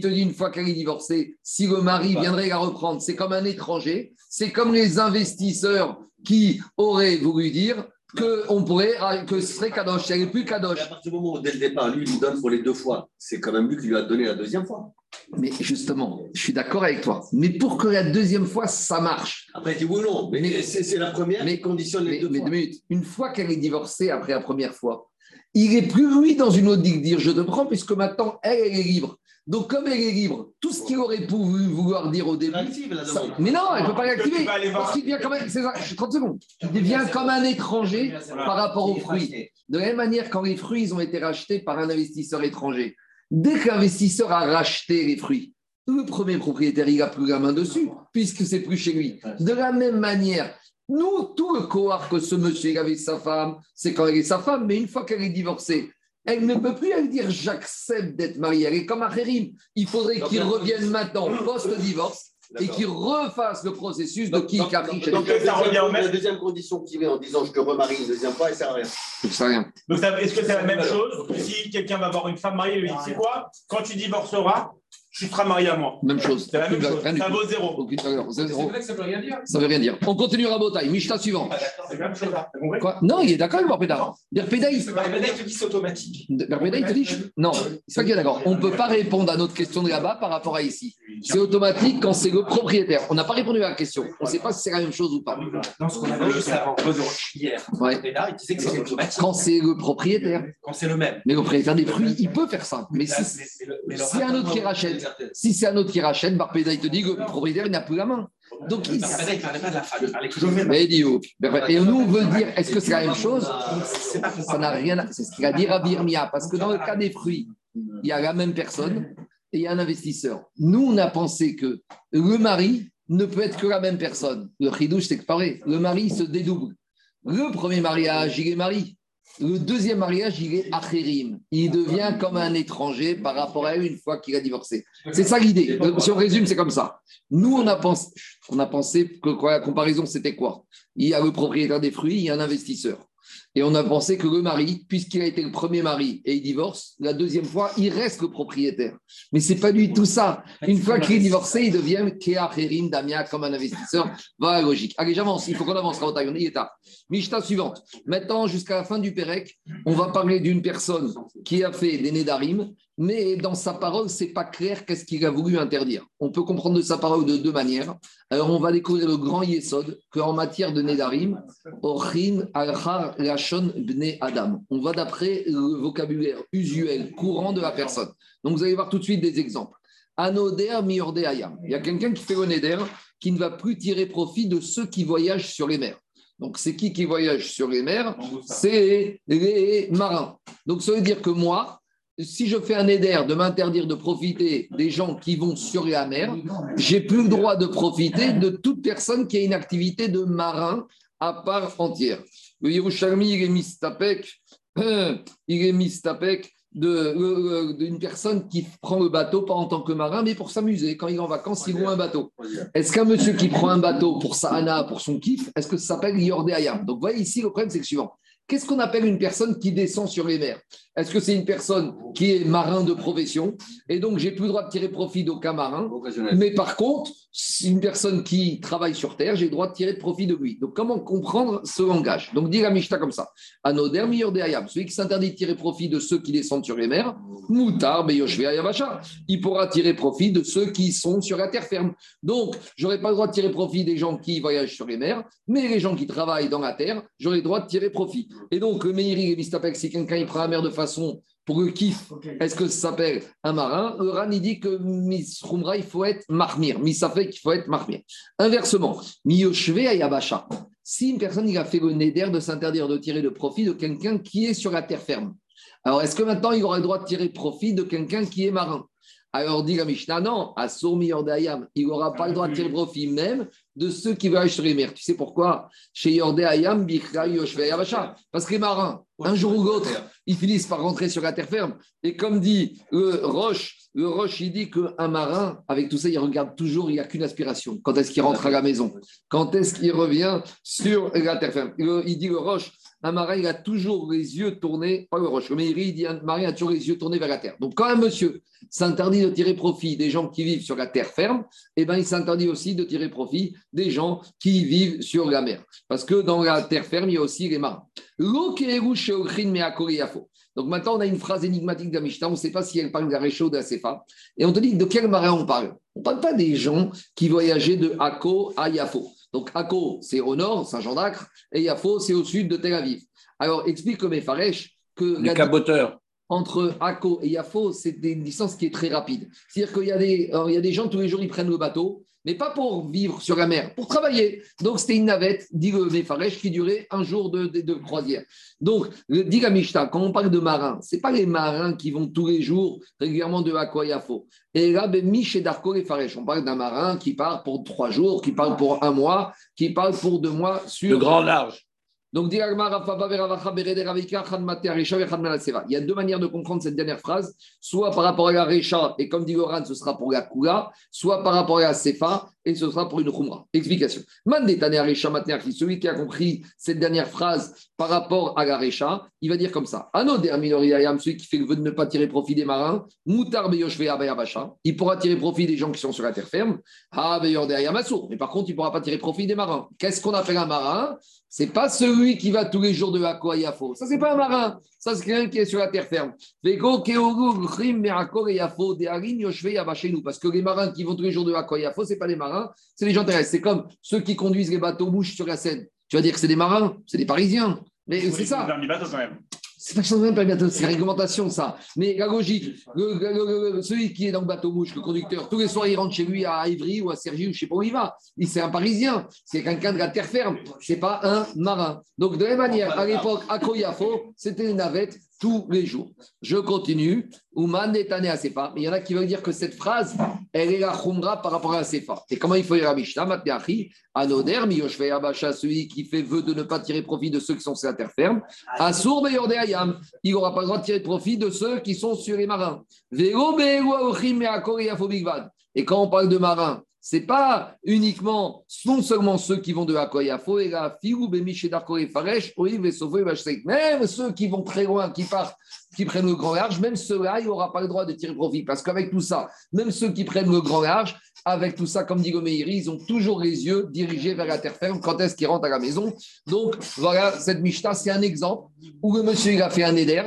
te dit une fois qu'elle est divorcée, si le mari viendrait la reprendre, c'est comme un étranger, c'est comme les investisseurs qui auraient voulu dire que on pourrait que ce serait Kadosh, il n'y avait plus Kadosh. À partir du moment où dès le départ, lui, il lui donne pour les deux fois, c'est quand même lui qui lui a donné la deuxième fois. Mais justement, je suis d'accord avec toi. Mais pour que la deuxième fois, ça marche. Après, tu dis oui non, mais, mais c'est la première mais, qui conditionne les mais, deux mais fois. deux minutes. Une fois qu'elle est divorcée après la première fois, il est plus lui dans une autre de dire je te prends puisque maintenant elle, elle est libre. Donc comme elle est libre, tout ce qu'il aurait pu vouloir dire au début, Active, la ça- demande. mais non, elle ne peut pas l'activer aller voir. parce qu'il devient ça, 30 secondes, il devient comme un étranger par rapport aux fruits. De la même manière, quand les fruits ils ont été rachetés par un investisseur étranger, dès que l'investisseur a racheté les fruits, le premier propriétaire, il n'a plus la main dessus, puisque c'est plus chez lui. De la même manière, Nous, tout le cohort que ce monsieur avait sa femme, c'est quand elle est sa femme, mais une fois qu'elle est divorcée, elle ne peut plus elle dire j'accepte d'être mariée. Elle est comme un Khérim. Il faudrait qu'il revienne maintenant post-divorce et qu'il refasse le processus de qui capriche. Donc, ça revient au même. La deuxième condition qu'il met en disant je te remarie une deuxième fois, elle sert à rien. Ça sert à rien. Donc, est-ce que c'est la même chose? Si quelqu'un va avoir une femme mariée, lui dit c'est quoi? Quand tu divorceras, tu seras marié à moi. Même chose. C'est la même chose. Ça vaut zéro. Aucune valeur. C'est vrai que ça veut rien dire. Ça veut rien dire. On continue à Botaï. Mishta suivant. Ah, c'est la même chose. Quoi? Non, il est d'accord avec Barpéda. Barpéda, il te dit c'est automatique. Barpéda, il te dit Non, c'est pas qu'il est d'accord. On ne peut pas répondre à notre question de là-bas par rapport à ici. C'est automatique quand c'est le propriétaire. On n'a pas répondu à la question. On ne sait pas si c'est la même chose ou pas. Dans ce qu'on avait juste avant, hier, Ouais. Barpéda, il disait que c'est automatique. Quand c'est le propriétaire. Quand c'est le même. Mais le propriétaire des fruits, il peut faire ça. Mais si, a un autre qui rachète, si c'est un autre qui rachète, Barpéda, il te dit que le propriétaire, n'a plus la main. Donc, il... Et nous, on veut dire, est-ce que c'est la même chose Ça n'a rien à... C'est ce qu'il a dit Rabbi Irmia, parce que dans le cas des fruits, il y a la même personne et il y a un investisseur. Nous, on a pensé que le mari ne peut être que la même personne. Le chidouche, c'est que pareil, le mari se dédouble. Le premier mariage, il est mari. Le deuxième mariage, il est achérim. Il devient comme un étranger par rapport à elle une fois qu'il a divorcé. C'est ça l'idée. Si on résume, c'est comme ça. Nous, on a pensé, on a pensé que quoi, la comparaison, c'était quoi? Il y a le propriétaire des fruits, il y a un investisseur. Et on a pensé que le mari, puisqu'il a été le premier mari et il divorce, la deuxième fois, il reste le propriétaire. Mais c'est pas du tout ça. Une fois qu'il est divorcé, il devient Kea Kherim, Damia, comme un investisseur. Voilà la logique. Allez, j'avance. Il faut qu'on avance. On est. Mishta suivante. Maintenant, jusqu'à la fin du Pérec, on va parler d'une personne qui a fait des Nédarim, mais dans sa parole, c'est pas clair qu'est-ce qu'il a voulu interdire. On peut comprendre de sa parole de deux manières. Alors, on va découvrir le grand Yesod qu'en matière de Nédarim, Ochin Alchar Lachon Bne Adam. On va d'après le vocabulaire usuel, courant de la personne. Donc, vous allez voir tout de suite des exemples. Anoder miorde ayam. Il y a quelqu'un qui fait le Neder qui ne va plus tirer profit de ceux qui voyagent sur les mers. Donc, c'est qui qui voyage sur les mers? C'est les marins. Donc, ça veut dire que moi, si je fais un éder de m'interdire de profiter des gens qui vont sur la mer, j'ai plus le droit de profiter de toute personne qui a une activité de marin à part entière. Le Yerushalmi, il est mistapek, euh, il est mistapek euh, euh, d'une personne qui prend le bateau pas en tant que marin, mais pour s'amuser. Quand il est en vacances, il loue un bateau. Est-ce qu'un monsieur qui prend un bateau pour sa hana, pour son kiff, est-ce que ça s'appelle Yordé Ayam? Donc, vous voyez ici, le problème, c'est le suivant. Qu'est-ce qu'on appelle une personne qui descend sur les mers? Est-ce que c'est une personne qui est marin de profession? Et donc j'ai plus le droit de tirer profit d'aucun marin. Mais par contre, si une personne qui travaille sur terre, j'ai le droit de tirer de profit de lui. Donc comment comprendre ce langage? Donc dit la Mishnah comme ça Anoder meilleur des celui qui s'interdit de tirer profit de ceux qui descendent sur les mers, Moutar beyoshve il pourra tirer profit de ceux qui sont sur la terre ferme. Donc j'aurai pas le droit de tirer profit des gens qui voyagent sur les mers, mais les gens qui travaillent dans la terre, j'aurai le droit de tirer profit. Et donc, le Meiri et Mistapek, si quelqu'un il prend la mer de façon pour le kiff, est-ce que ça s'appelle un marin? Le Ran, il dit que Misrumra, il faut être marmir. Misafek, il faut être marmir. Inversement, Miyoshve Ayabasha. Si une personne il a fait le néder de s'interdire de tirer de profit de quelqu'un qui est sur la terre ferme, alors est-ce que maintenant il aura le droit de tirer profit de quelqu'un qui est marin? Alors dit la Mishnah, non, à Ayam, il n'aura pas le droit de tirer profit même de ceux qui voyagent sur les mers. Tu sais pourquoi? Chez Yordé Ayam. Parce que les marins, un jour ou l'autre, ils finissent par rentrer sur la terre ferme. Et comme dit le Roche, le Roche, il dit qu'un marin, avec tout ça, il regarde toujours, il n'y a qu'une aspiration. Quand est-ce qu'il rentre à la maison? Quand est-ce qu'il revient sur la terre ferme? Le- Il dit le Roche, un marin, a toujours les yeux tournés, pas le Roche, Meiri, il un a toujours les yeux tournés vers la terre. Donc quand un monsieur s'interdit de tirer profit des gens qui vivent sur la terre ferme, eh ben, il s'interdit aussi de tirer profit des gens qui vivent sur la mer. Parce que dans la terre ferme, il y a aussi les marins. L'eau qui est rouge chez Ochrin, mais à Koréafo. Donc maintenant, on a une phrase énigmatique de on ne sait pas si elle parle de la Réchaud ou de la Sefa. Et on te dit de quel marin on parle? On ne parle pas des gens qui voyageaient de Akko à Yafo. Donc Akko, c'est au nord, Saint-Jean d'Acre, et Yafo, c'est au sud de Tel Aviv. Alors explique le Mefaresh que Les caboteurs. entre Akko et Yafo, c'est une distance qui est très rapide. C'est-à-dire qu'il y, a des, il y a des gens, tous les jours, ils prennent le bateau, mais pas pour vivre sur la mer, pour travailler. Donc, c'était une navette, dit le Mefaresh, qui durait un jour de, croisière. Donc, dit la Mishta, quand on parle de marins, ce pas les marins qui vont tous les jours régulièrement de Akko et là, ben, Mich et Darko et on parle d'un marin qui part pour trois jours, qui part pour un mois, qui part pour deux mois sur. Le grand large. Donc, il y a deux manières de comprendre cette dernière phrase, soit par rapport à la Recha, et comme dit Goran, ce sera pour la Kula, soit par rapport à la Sefa, et ce sera pour une Khumra. Explication. Celui qui a compris cette dernière phrase par rapport à la Recha, il va dire comme ça. Celui qui fait le vœu de ne pas tirer profit des marins, il pourra tirer profit des gens qui sont sur la terre ferme, mais par contre, il ne pourra pas tirer profit des marins. Qu'est-ce qu'on appelle un marin? C'est pas celui qui va tous les jours de Yafo. Ça, c'est pas un marin. Ça, c'est quelqu'un qui est sur la terre ferme. Parce que les marins qui vont tous les jours de Yafo, ce pas des marins, c'est les gens terrestres. C'est comme ceux qui conduisent les bateaux mouches sur la Seine. Tu vas dire que c'est des marins, c'est des Parisiens. Mais c'est ça. C'est pas changement de c'est réglementation ça. Mais la logique, celui qui est dans le bateau mouche, le conducteur, tous les soirs il rentre chez lui à Ivry ou à Sergi ou je sais pas où il va. Il c'est un Parisien, c'est quelqu'un de la terre ferme, c'est pas un marin. Donc de la même manière, à l'époque, à Koyafo, c'était une navette tous les jours. Je continue. Ouman est à Sefa. Mais il y en a qui veulent dire que cette phrase, elle est la Khumra par rapport à Sefa. Et comment il faut y la Mishnah Anoder, Abasha, celui qui fait vœu de ne pas tirer profit de ceux qui sont sur la terre ferme. Assour, Ayam. Il n'aura pas le droit de tirer profit de ceux qui sont sur les marins. Et quand on parle de marins, c'est pas uniquement, non seulement ceux qui vont de Akoyafo et la Fiou, Bemiché et Faresh, même ceux qui vont très loin, qui partent, qui prennent le grand large, même ceux-là, il n'aura pas le droit de tirer profit. Parce qu'avec tout ça, même ceux qui prennent le grand large, avec tout ça, comme dit Gomeiri, ils ont toujours les yeux dirigés vers la terre ferme quand est-ce qu'ils rentrent à la maison? Donc, voilà, cette Mishta, c'est un exemple où le monsieur il a fait un éder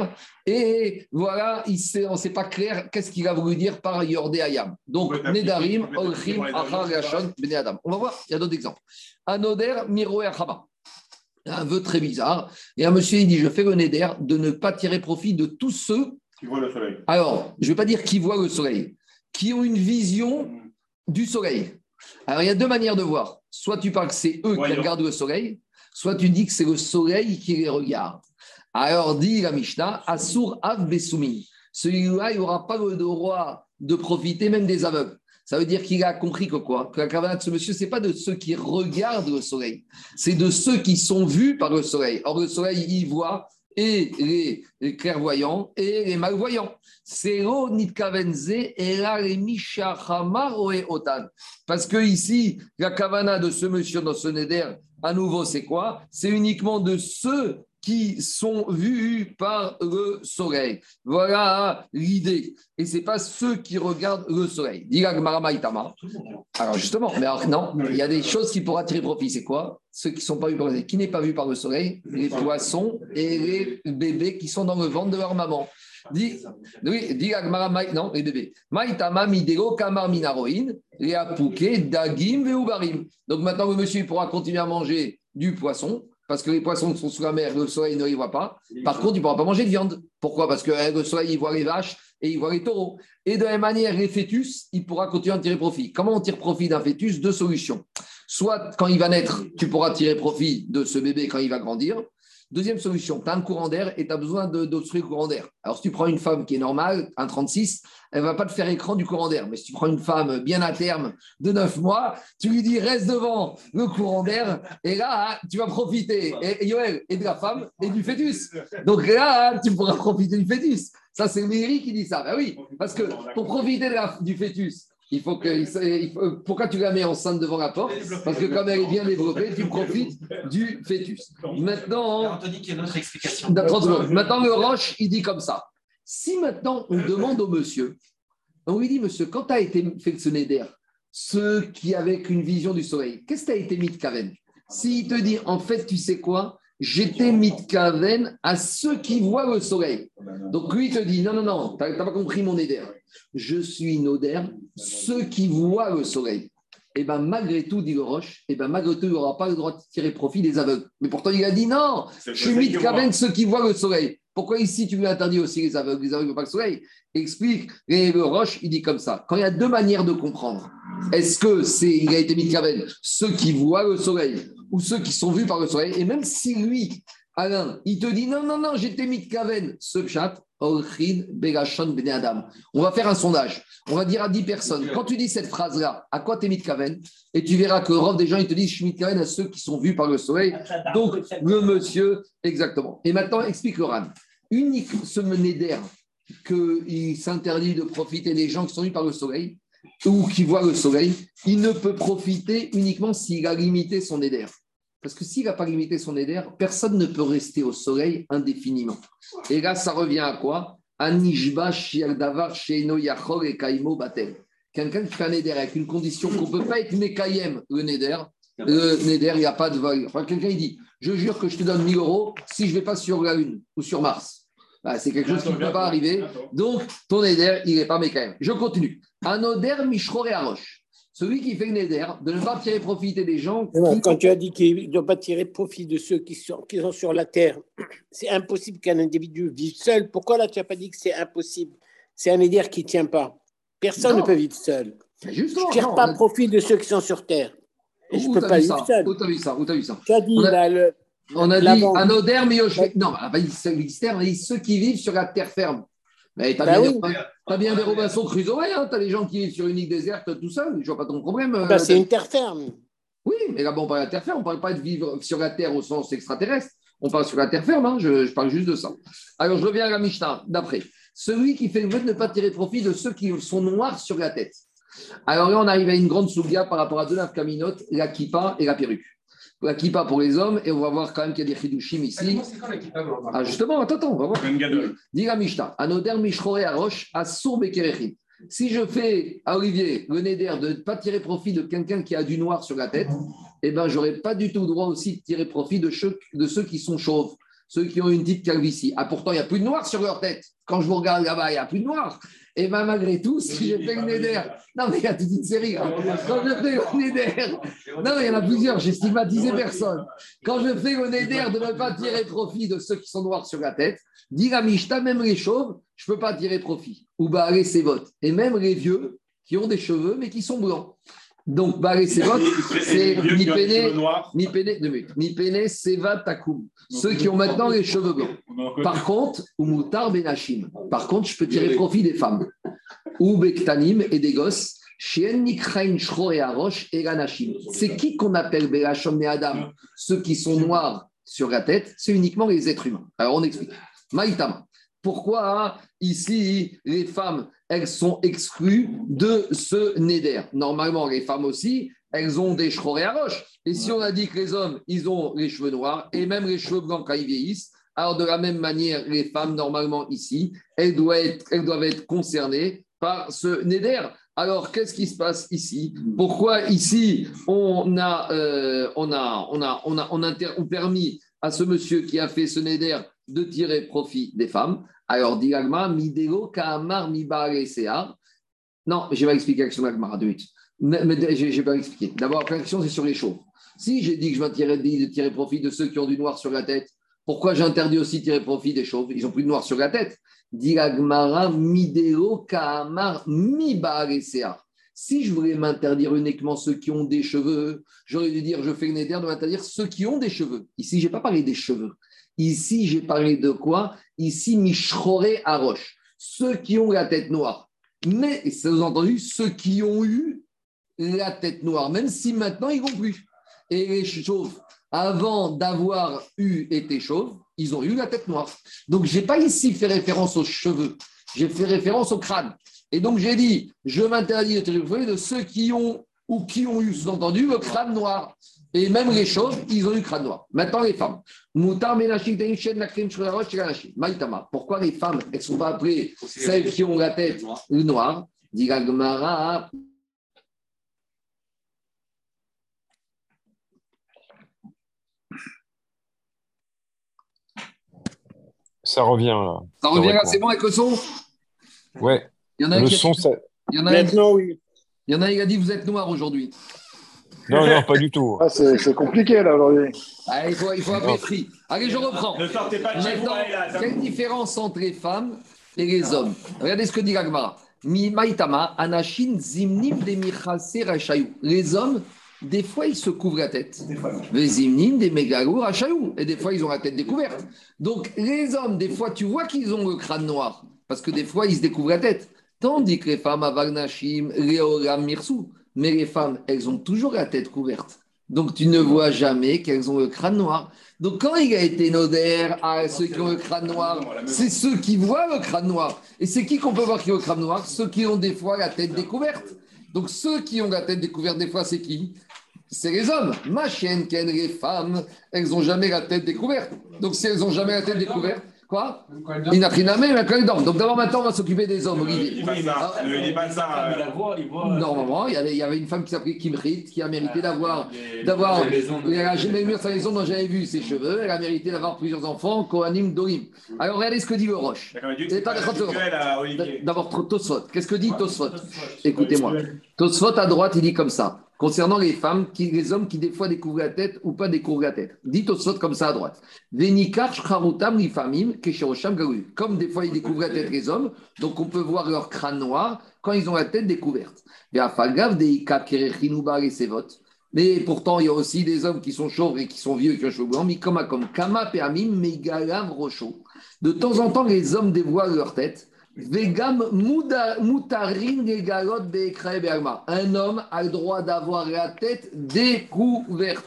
et voilà, il sait, on ne sait pas clair qu'est-ce qu'il a voulu dire par Yordé Ayam. Donc, Nedarim, Olchim, Achar, Yashon, Bene Adam. On va voir, il y a d'autres exemples. Anoder, Miro et Un vœu très bizarre. Et un monsieur, il dit Je fais le Neder de ne pas tirer profit de tous ceux. Qui voient le soleil. Alors, je ne vais pas dire qui voient le soleil, qui ont une vision du soleil. Alors, il y a deux manières de voir. Soit tu parles que c'est eux qui regardent le soleil, soit tu dis que c'est le soleil qui les regarde. Alors, dit la Mishnah, Asur Av Besumi. Celui-là, il n'aura pas le droit de profiter même des aveugles. Ça veut dire qu'il a compris que quoi? Que la caravane de ce monsieur, ce n'est pas de ceux qui regardent le soleil, c'est de ceux qui sont vus par le soleil. Or, le soleil, il voit et les, clairvoyants et les malvoyants. C'est. Parce que ici, la kavana de ce monsieur dans ce neder, à nouveau, c'est quoi? C'est uniquement de ceux qui sont vus par le soleil. Voilà l'idée. Et ce n'est pas ceux qui regardent le soleil. Alors justement, mais non, il y a des choses qui pourraient tirer profit. C'est quoi? Ceux qui sont pas vus par le soleil. Qui n'est pas vu par le soleil? Les poissons et les bébés qui sont dans le ventre de leur maman. Dis, oui, dis non, les bébés. Maïtama midero kamar minaroin, dagim veubarim. Donc maintenant, le monsieur pourra continuer à manger du poisson parce que les poissons sont sous la mer, le soleil ne les voit pas. Par contre, il ne pourra pas manger de viande. Pourquoi? Parce que eh, le soleil, il voit les vaches et il voit les taureaux. Et de la même manière, les fœtus, il pourra continuer à tirer profit. Comment on tire profit d'un fœtus? Deux solutions. Soit quand il va naître, tu pourras tirer profit de ce bébé quand il va grandir. Deuxième solution, tu as un courant d'air et tu as besoin d'obstruer le courant d'air. Alors, si tu prends une femme qui est normale, un 36, elle ne va pas te faire écran du courant d'air. Mais si tu prends une femme bien à terme de 9 mois, tu lui dis reste devant le courant d'air et là, tu vas profiter, et, Yoel, et de la femme et du fœtus. Donc là, tu pourras profiter du fœtus. Ça, c'est Méry qui dit ça. Ben oui, parce que pour profiter du fœtus, il faut que. pourquoi tu la mets enceinte devant la porte? Parce que comme elle est bien développée, tu profites du fœtus. Maintenant. explication? Maintenant, le Roche, il dit comme ça. Si maintenant on demande au monsieur, on lui dit, monsieur, quand tu as été fait ce d'air, ceux qui avaient une vision du soleil, qu'est-ce que tu as été mis de Kaven S'il te dit, en fait, tu sais quoi? J'étais mis de Kaven à ceux qui voient le soleil. Donc lui, il te dit, non, non, non, tu n'as pas compris mon éder je suis Noder, ceux qui voient le soleil. Et eh bien malgré tout, dit le Roche, et eh ben malgré tout, il n'aura pas le droit de tirer profit des aveugles. Mais pourtant, il a dit non, je suis Mitkaven, ceux qui voient le soleil. Pourquoi ici tu lui interdis aussi les aveugles, les aveugles pas le soleil Explique, et le Roche, il dit comme ça. Quand il y a deux manières de comprendre, est-ce que c'est, il a été de ceux qui voient le soleil ou ceux qui sont vus par le soleil, et même si lui, Alain, il te dit non, non, non, j'étais mis de Kaven, ce chat, on va faire un sondage. On va dire à 10 personnes, quand tu dis cette phrase-là, à quoi t'es mis de Kaven? Et tu verras que le des gens, ils te disent, je suis mis de Kaven à ceux qui sont vus par le soleil. Donc, le monsieur, exactement. Et maintenant, explique le Unique ce d'air qu'il s'interdit de profiter des gens qui sont vus par le soleil ou qui voient le soleil, il ne peut profiter uniquement s'il a limité son éder. Parce que s'il n'a pas limité son éder, personne ne peut rester au soleil indéfiniment. Et là, ça revient à quoi? Et. Quelqu'un qui fait un éder avec une condition qu'on ne peut pas être Mekayem, le néder, le néder, il n'y a pas de valeur. Quelqu'un il dit Je jure que je te donne 1000 euros si je ne vais pas sur la Lune ou sur Mars. Bah, c'est quelque chose qui ne peut pas arriver. Donc, ton éder, il n'est pas Mekayem. Je continue. Anoder Mishrore Arosh celui qui fait une éder, de ne pas tirer profit des gens. Quand tu as dit qu'il ne doit pas tirer profit de ceux qui sont, qui sont sur la terre, c'est impossible qu'un individu vive seul. Pourquoi là, tu n'as pas dit que c'est impossible? C'est un éder qui ne tient pas. Personne ne peut vivre seul. Justement, je ne tire pas profit de ceux qui sont sur terre. Et je ne peux pas vivre seul. Où t'as vu ça? Où t'as vu ça? Tu as dit, on a, là, le, on a dit un oder, mais Non, on a dit ceux qui vivent sur la terre ferme. Mais t'as bah bien, oui. bien, des Robinson Crusoe, hein, t'as les gens qui vivent sur une île déserte tout seul, je vois pas ton problème. Bah, c'est une terre ferme. Oui, mais là, bon, on parle de la terre ferme, on parle pas de vivre sur la terre au sens extraterrestre, on parle sur la terre ferme, hein, je, parle juste de ça. Alors, je reviens à la Mishnah d'après. Celui qui fait le vœu de ne pas tirer profit de ceux qui sont noirs sur la tête. Alors là, on arrive à une grande souga par rapport à deux caminotes, la kippa et la perruque la kippa pour les hommes, et on va voir quand même qu'il y a des chidushim ici. Ah, justement, attends, attends, on va voir. Dis la Mishnah, Anoder Mishrore Arosh, Assour Bekerechim. Si je fais à Olivier le neder de ne pas tirer profit de quelqu'un qui a du noir sur la tête, eh ben, j'aurais pas du tout le droit aussi de tirer profit de ceux, de ceux qui sont chauves, ceux qui ont une petite calvitie. Ah, pourtant, il n'y a plus de noir sur leur tête. Quand je vous regarde là-bas, il n'y a plus de noir. Et bien, malgré tout, si j'ai fait une éder, non, mais il y a toute une série. Hein. Quand je fais une éder, non, il y en a plusieurs, j'ai stigmatisé personne. Quand je fais une éder de ne pas tirer profit de ceux qui sont noirs sur la tête, dire à Mishta, même les chauves, je ne peux pas tirer profit. Ou bah, allez, c'est votes. Et même les vieux qui ont des cheveux, mais qui sont blancs. Donc, Baré Sévot, c'est mi péné, mi péné, mi péné, Seva Takoum. Ceux qui ont maintenant les cheveux blancs. Par contre, ou Moutar Benachim. Par contre, je peux tirer profit des femmes. Ou Bektanim et des gosses. C'est qui qu'on appelle Belachom et Adam? Ceux qui sont noirs sur la tête, c'est uniquement les êtres humains. Alors, on explique. Maïtama. Pourquoi ici les femmes, elles sont exclues de ce neder Normalement, les femmes aussi, elles ont des cheveux à roche. Et si on a dit que les hommes, ils ont les cheveux noirs et même les cheveux blancs quand ils vieillissent, alors de la même manière, les femmes, normalement ici, elles doivent être, elles doivent être concernées par ce neder. Alors, qu'est-ce qui se passe ici? Pourquoi ici, on a, euh, on a, on a, on a, on a, on permis à ce monsieur qui a fait ce neder de tirer profit des femmes? Alors, dit Agma, Midego, Kaamar, Mibare, Sear. Non, je vais expliquer l'action d'Agma, deux minutes. Je vais pas expliquer. D'abord, l'action, c'est sur les chauves. Si j'ai dit que je m'interdis de tirer profit de ceux qui ont du noir sur la tête, pourquoi j'interdis aussi de tirer profit des chauves? Ils n'ont plus de noir sur la tête. Dit Agmara, Midego, Kaamar, Mibare, Sear. Si je voulais m'interdire uniquement ceux qui ont des cheveux, j'aurais dû dire je fais une éder de m'interdire ceux qui ont des cheveux. Ici, je n'ai pas parlé des cheveux. Ici, j'ai parlé de quoi? Ici, Mishroré Aroche. Ceux qui ont la tête noire. Mais, ça vous entendu, ceux qui ont eu la tête noire, même si maintenant ils n'ont plus. Et les chauves, avant d'avoir eu été chauves, ils ont eu la tête noire. Donc, je n'ai pas ici fait référence aux cheveux, j'ai fait référence au crâne. Et donc, j'ai dit, je m'interdis de de ceux qui ont ou qui ont eu, sous-entendu, le crâne noir. Et même les chauves, ils ont eu le crâne noir. Maintenant, les femmes. Maïtama. Pourquoi les femmes, elles ne sont pas appelées celles qui ont la tête noire? Dit Ça revient là. Ça revient là, c'est bon avec le son? Ouais. Il y en a le son, ça... Il y en a Maintenant, oui. Il y en a qui a dit vous êtes noir aujourd'hui. Non, non, pas du tout. Ah, c'est compliqué là aujourd'hui. Ah, il faut, il faut appeler free. Allez, je reprends. Ne sortez pas de chez vous, quelle différence entre les femmes et les hommes Regardez ce que dit l'Agmara. Mi maïtama, anashin zimnim de michase rachayou. Les hommes, des fois, ils se couvrent la tête. Les zimnim des mégalou rachayou. Et des fois, ils ont la tête découverte. Donc, les hommes, des fois, tu vois qu'ils ont le crâne noir. Parce que des fois, ils se découvrent la tête. Tandis que les femmes, avalnashim, leoram mirsou. Mais les femmes, elles ont toujours la tête couverte. Donc, tu ne vois jamais qu'elles ont le crâne noir. Donc, quand il a été nodère à ceux qui ont le crâne noir, c'est ceux qui voient le crâne noir. Et c'est qui qu'on peut voir qui ont le crâne noir? Ceux qui ont des fois la tête découverte. Donc, ceux qui ont la tête découverte, des fois, c'est qui? C'est les hommes. Ma chienne, les femmes, elles n'ont jamais la tête découverte. Donc, si elles n'ont jamais la tête découverte, quoi Il n'a pris la main, mais quand ils dorment. Donc, d'abord, maintenant, on va s'occuper des hommes, Olivier. Il. Il euh, Normalement, il y avait, il y avait une femme qui s'appelait Kimrit qui a mérité d'avoir. d'avoir elle a jamais vu sa maison dont j'avais vu ses cheveux. Elle a mérité d'avoir plusieurs enfants, Kohanim, Dorim. Alors, regardez ce que dit le Roche. Olivier. D'abord, Tosfot. Qu'est-ce que dit Tosfot Écoutez-moi. Tosfot à droite, il dit comme ça. Concernant les femmes, qui, les hommes qui des fois découvrent la tête ou pas découvrent la tête. Dit Tosfot comme ça à droite. Comme des fois ils découvrent la tête les hommes, donc on peut voir leur crâne noir quand ils ont la tête découverte. Mais pourtant, il y a aussi des hommes qui sont chauves et qui sont vieux et qui ont cheveux blancs. Mikoma comme kama peamim megalam rocho. De temps en temps, les hommes dévoilent leur tête. Un homme a le droit d'avoir la tête découverte.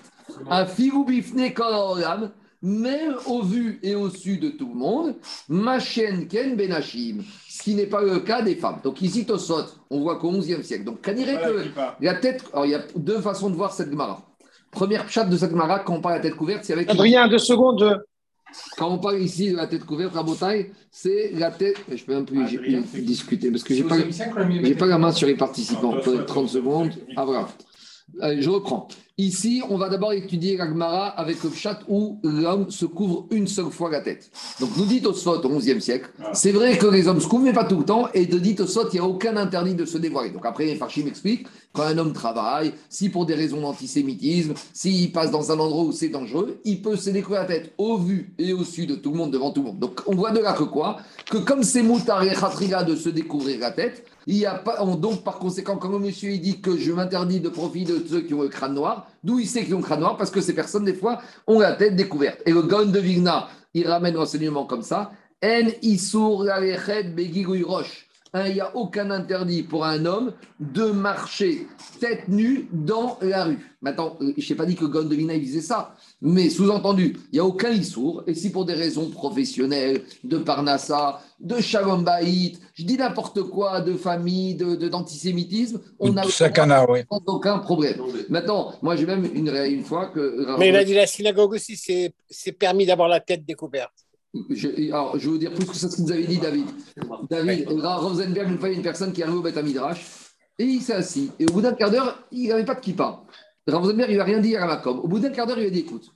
Un filou bifne kolaolam, même au vu et au su de tout le monde. Machen ken benachim. Ce qui n'est pas le cas des femmes. Donc ici, Tosot, on voit qu'au XIe siècle. Donc, Voilà, que la tête. Alors, il y a deux façons de voir cette Gemara. Première chatte de cette Gemara, quand on parle de la tête couverte, c'est avec. Adrien, deux secondes. Quand on parle ici de la tête couverte à Bretagne, c'est la tête. Je peux un peu j'ai- Adrien. discuter parce que j'ai pas, j'ai pas la main sur les participants. Peut-être 30 secondes. Ah voilà. Allez, je reprends. Ici, on va d'abord étudier la Gemara avec le chat où l'homme se couvre une seule fois la tête. Donc, nous dit Tosfot au XIe siècle, c'est vrai que les hommes se couvrent, mais pas tout le temps. Et de dit Tosfot, il n'y a aucun interdit de se dévoiler. Donc, après, Farchim explique quand un homme travaille, si pour des raisons d'antisémitisme, s'il passe dans un endroit où c'est dangereux, il peut se découvrir la tête au vu et au su de tout le monde, devant tout le monde. Donc, on voit de là que quoi? Que comme c'est moutar et khatriga de se découvrir la tête, il y a pas, on- donc, par conséquent, quand le monsieur il dit que je m'interdis de profiter de ceux qui ont le crâne noir, d'où il sait qu'ils ont crâne noir Parce que ces personnes, des fois, ont la tête découverte. Et le Gaon de Vigna, il ramène l'enseignement comme ça En isur roche. Hein, Il n'y a aucun interdit pour un homme de marcher tête nue dans la rue. Maintenant, euh, je n'ai pas dit que il disait ça, mais sous-entendu, il n'y a aucun issour. Et si pour des raisons professionnelles, de Parnassa, de Shalom Baït, je dis n'importe quoi, de famille, de- de- d'antisémitisme, on a Sakana, oui. sans aucun problème. Maintenant, moi j'ai même une, une fois que. Mais il a dit la synagogue aussi, c'est c'est permis d'avoir la tête découverte. Je, alors, je vais vous dire plus que ça, ce que vous avez dit, David. David, Rav Rosenberg, une fois, il y a une personne qui est arrivée au Beth Midrash et il s'est assis. Et au bout d'un quart d'heure, il n'avait pas de kippa. Rav Rosenberg, il lui a rien dit à Ramakom. Au bout d'un quart d'heure, il a dit écoute,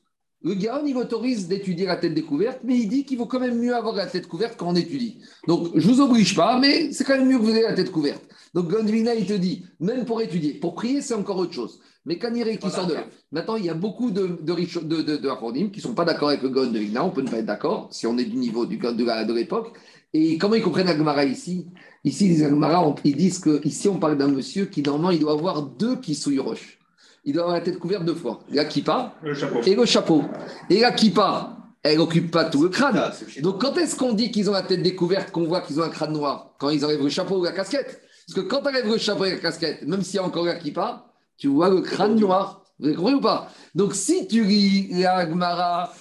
le Gaon, il m'autorise d'étudier la tête découverte, mais il dit qu'il vaut quand même mieux avoir la tête couverte quand on étudie. Donc, je ne vous oblige pas, mais c'est quand même mieux que vous ayez la tête couverte. Donc, Gondvina, il te dit, même pour étudier, pour prier, c'est encore autre chose. Mais Kanire qui sort de là. Maintenant, il y a beaucoup de, de, de, de, qui ne sont pas d'accord avec le Vigna. On peut ne pas être d'accord si on est du niveau du de, l'époque. Et comment ils comprennent la Gemara ici? Ici, les Gemara, on- ils disent qu'ici, on parle d'un monsieur qui, normalement, il doit avoir deux qui roches. Il doit avoir la tête couverte deux fois. La kippa Le et le chapeau. Et la kippa, elle n'occupe pas tout le crâne. Ah, Donc, quand est-ce qu'on dit qu'ils ont la tête découverte, qu'on voit qu'ils ont un crâne noir Quand ils enlèvent le chapeau ou la casquette? Parce que quand tu enlèves le chapeau et la casquette, même s'il y a encore la kippa, tu vois le crâne noir. Vous avez compris ou pas? Donc, si tu lis la Gemara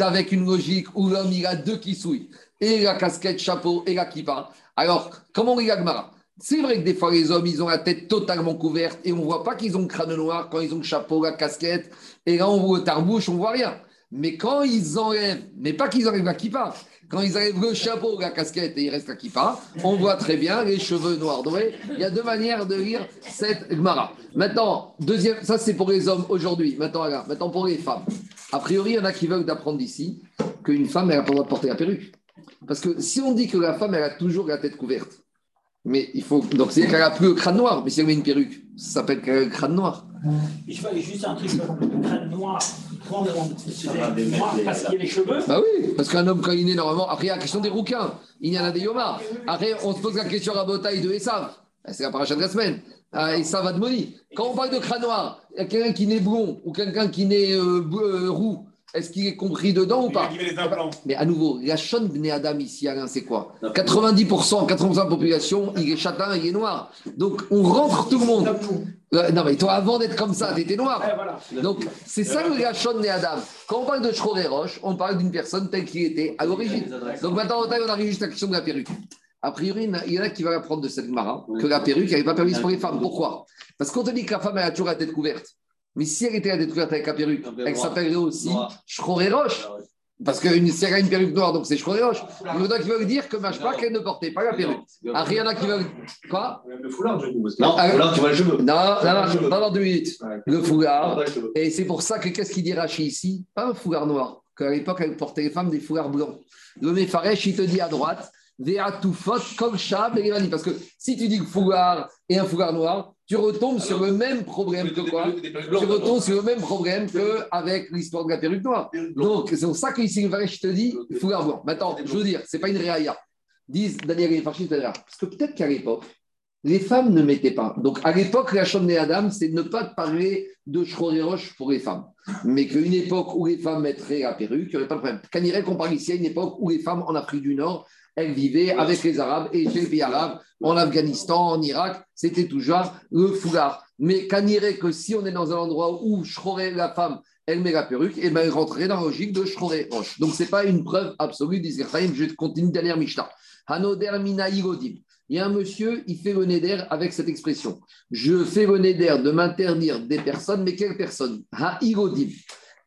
avec une logique où l'homme il a deux kissouilles, et la casquette, chapeau et la kippa, alors comment on lit la Gemara? C'est vrai que des fois, les hommes, ils ont la tête totalement couverte et on ne voit pas qu'ils ont le crâne noir quand ils ont le chapeau, la casquette. Et là, on voit le tarbouche, on ne voit rien. Mais quand ils enlèvent, mais pas qu'ils enlèvent la kippa, quand ils enlèvent le chapeau, la casquette et il reste la kippa, on voit très bien les cheveux noirs dorés. Il y a deux manières de lire cette Gemara. Maintenant, deuxième, ça c'est pour les hommes aujourd'hui. Maintenant, regarde, maintenant pour les femmes. A priori, il y en a qui veulent d'apprendre d'ici qu'une femme, elle n'a pas le droit de porter la perruque. Parce que si on dit que la femme, elle a toujours la tête couverte, Mais il faut. Donc, c'est qu'elle n'a plus le crâne noir. Mais si elle met une perruque, ça s'appelle qu'elle a le crâne noir. Et je vois juste un truc, le crâne noir, noir parce qu'il y a les cheveux. Bah oui, parce qu'un homme, quand il est normalement. Après, il y a la question des rouquins. Il y en a des yomas. Après, on se pose la question à Botaï de Essav. C'est la paracha de la semaine. Ah, et ça va de Moni. Quand on parle de crâne noir, il y a quelqu'un qui naît blond ou quelqu'un qui naît euh, euh, roux. Est-ce qu'il est compris dedans ou pas Mais à nouveau, la Shon Adam ici, Alain, c'est quoi 90%, 80% de la population, il est châtain, il est noir. Donc on rentre tout le monde. Euh, non, mais toi, avant d'être comme ça, tu étais noir. Donc c'est ça le Bne Adam. Quand on parle de Chroré Roche, on parle d'une personne telle qu'il était à l'origine. Donc maintenant, on arrive juste à la question de la perruque. A priori, il y en a qui va apprendre de cette mara que la perruque n'est pas permise pour les femmes. Pourquoi? Parce qu'on te dit que la femme, elle a toujours la tête couverte. Mais si elle était à détruire avec la perruque, elle s'appellerait aussi Schroré Roche. Ah Parce que si elle a une perruque noire, donc c'est Schroré Roche. Il y en a qui veulent dire que Machpa, qu'elle ne portait pas la perruque. Ah, il y en a qui veulent. Quoi Le foulard, du coup. Non, le foulard, tu vois le cheveu. Non, non, non, pas dans deux minutes. Le foulard. Et c'est pour ça que qu'est-ce qu'il dit Rachi ici? Pas un foulard noir. Qu'à l'époque, elle portait les femmes des foulards blancs. Le Mefaresh, il te dit à droite comme Parce que si tu dis foulard et un foulard noir, tu retombes sur le même problème que quoi Tu retombes sur le même problème qu'avec l'histoire de la perruque noire. Donc, c'est pour ça qu'ici, je te dis foulard blanc. Maintenant, je veux dire, ce n'est pas une réaïa. Disent Daniel et Farchi, parce que peut-être qu'à l'époque, les femmes ne mettaient pas. Donc, à l'époque, la chambre des Adam, c'est de ne pas parler de roche pour les femmes. Mais qu'une époque où les femmes mettraient la perruque, il n'y aurait pas de problème. Canirait qu'on parle ici à une époque où les femmes en Afrique du Nord elle vivait avec les Arabes et les pays arabes, en Afghanistan, en Irak, c'était toujours le foulard. Mais irait que si on est dans un endroit où Shroré, la femme, elle met la perruque, et eh bien elle rentrerait dans la logique de Shroré Roche. Donc ce n'est pas une preuve absolue d'Israël. Je continue dernière Mishnah. Hanoder Mina Il y a un monsieur, il fait le avec cette expression. Je fais le neder de m'interdire des personnes, mais quelles personnes? Ha Igodim.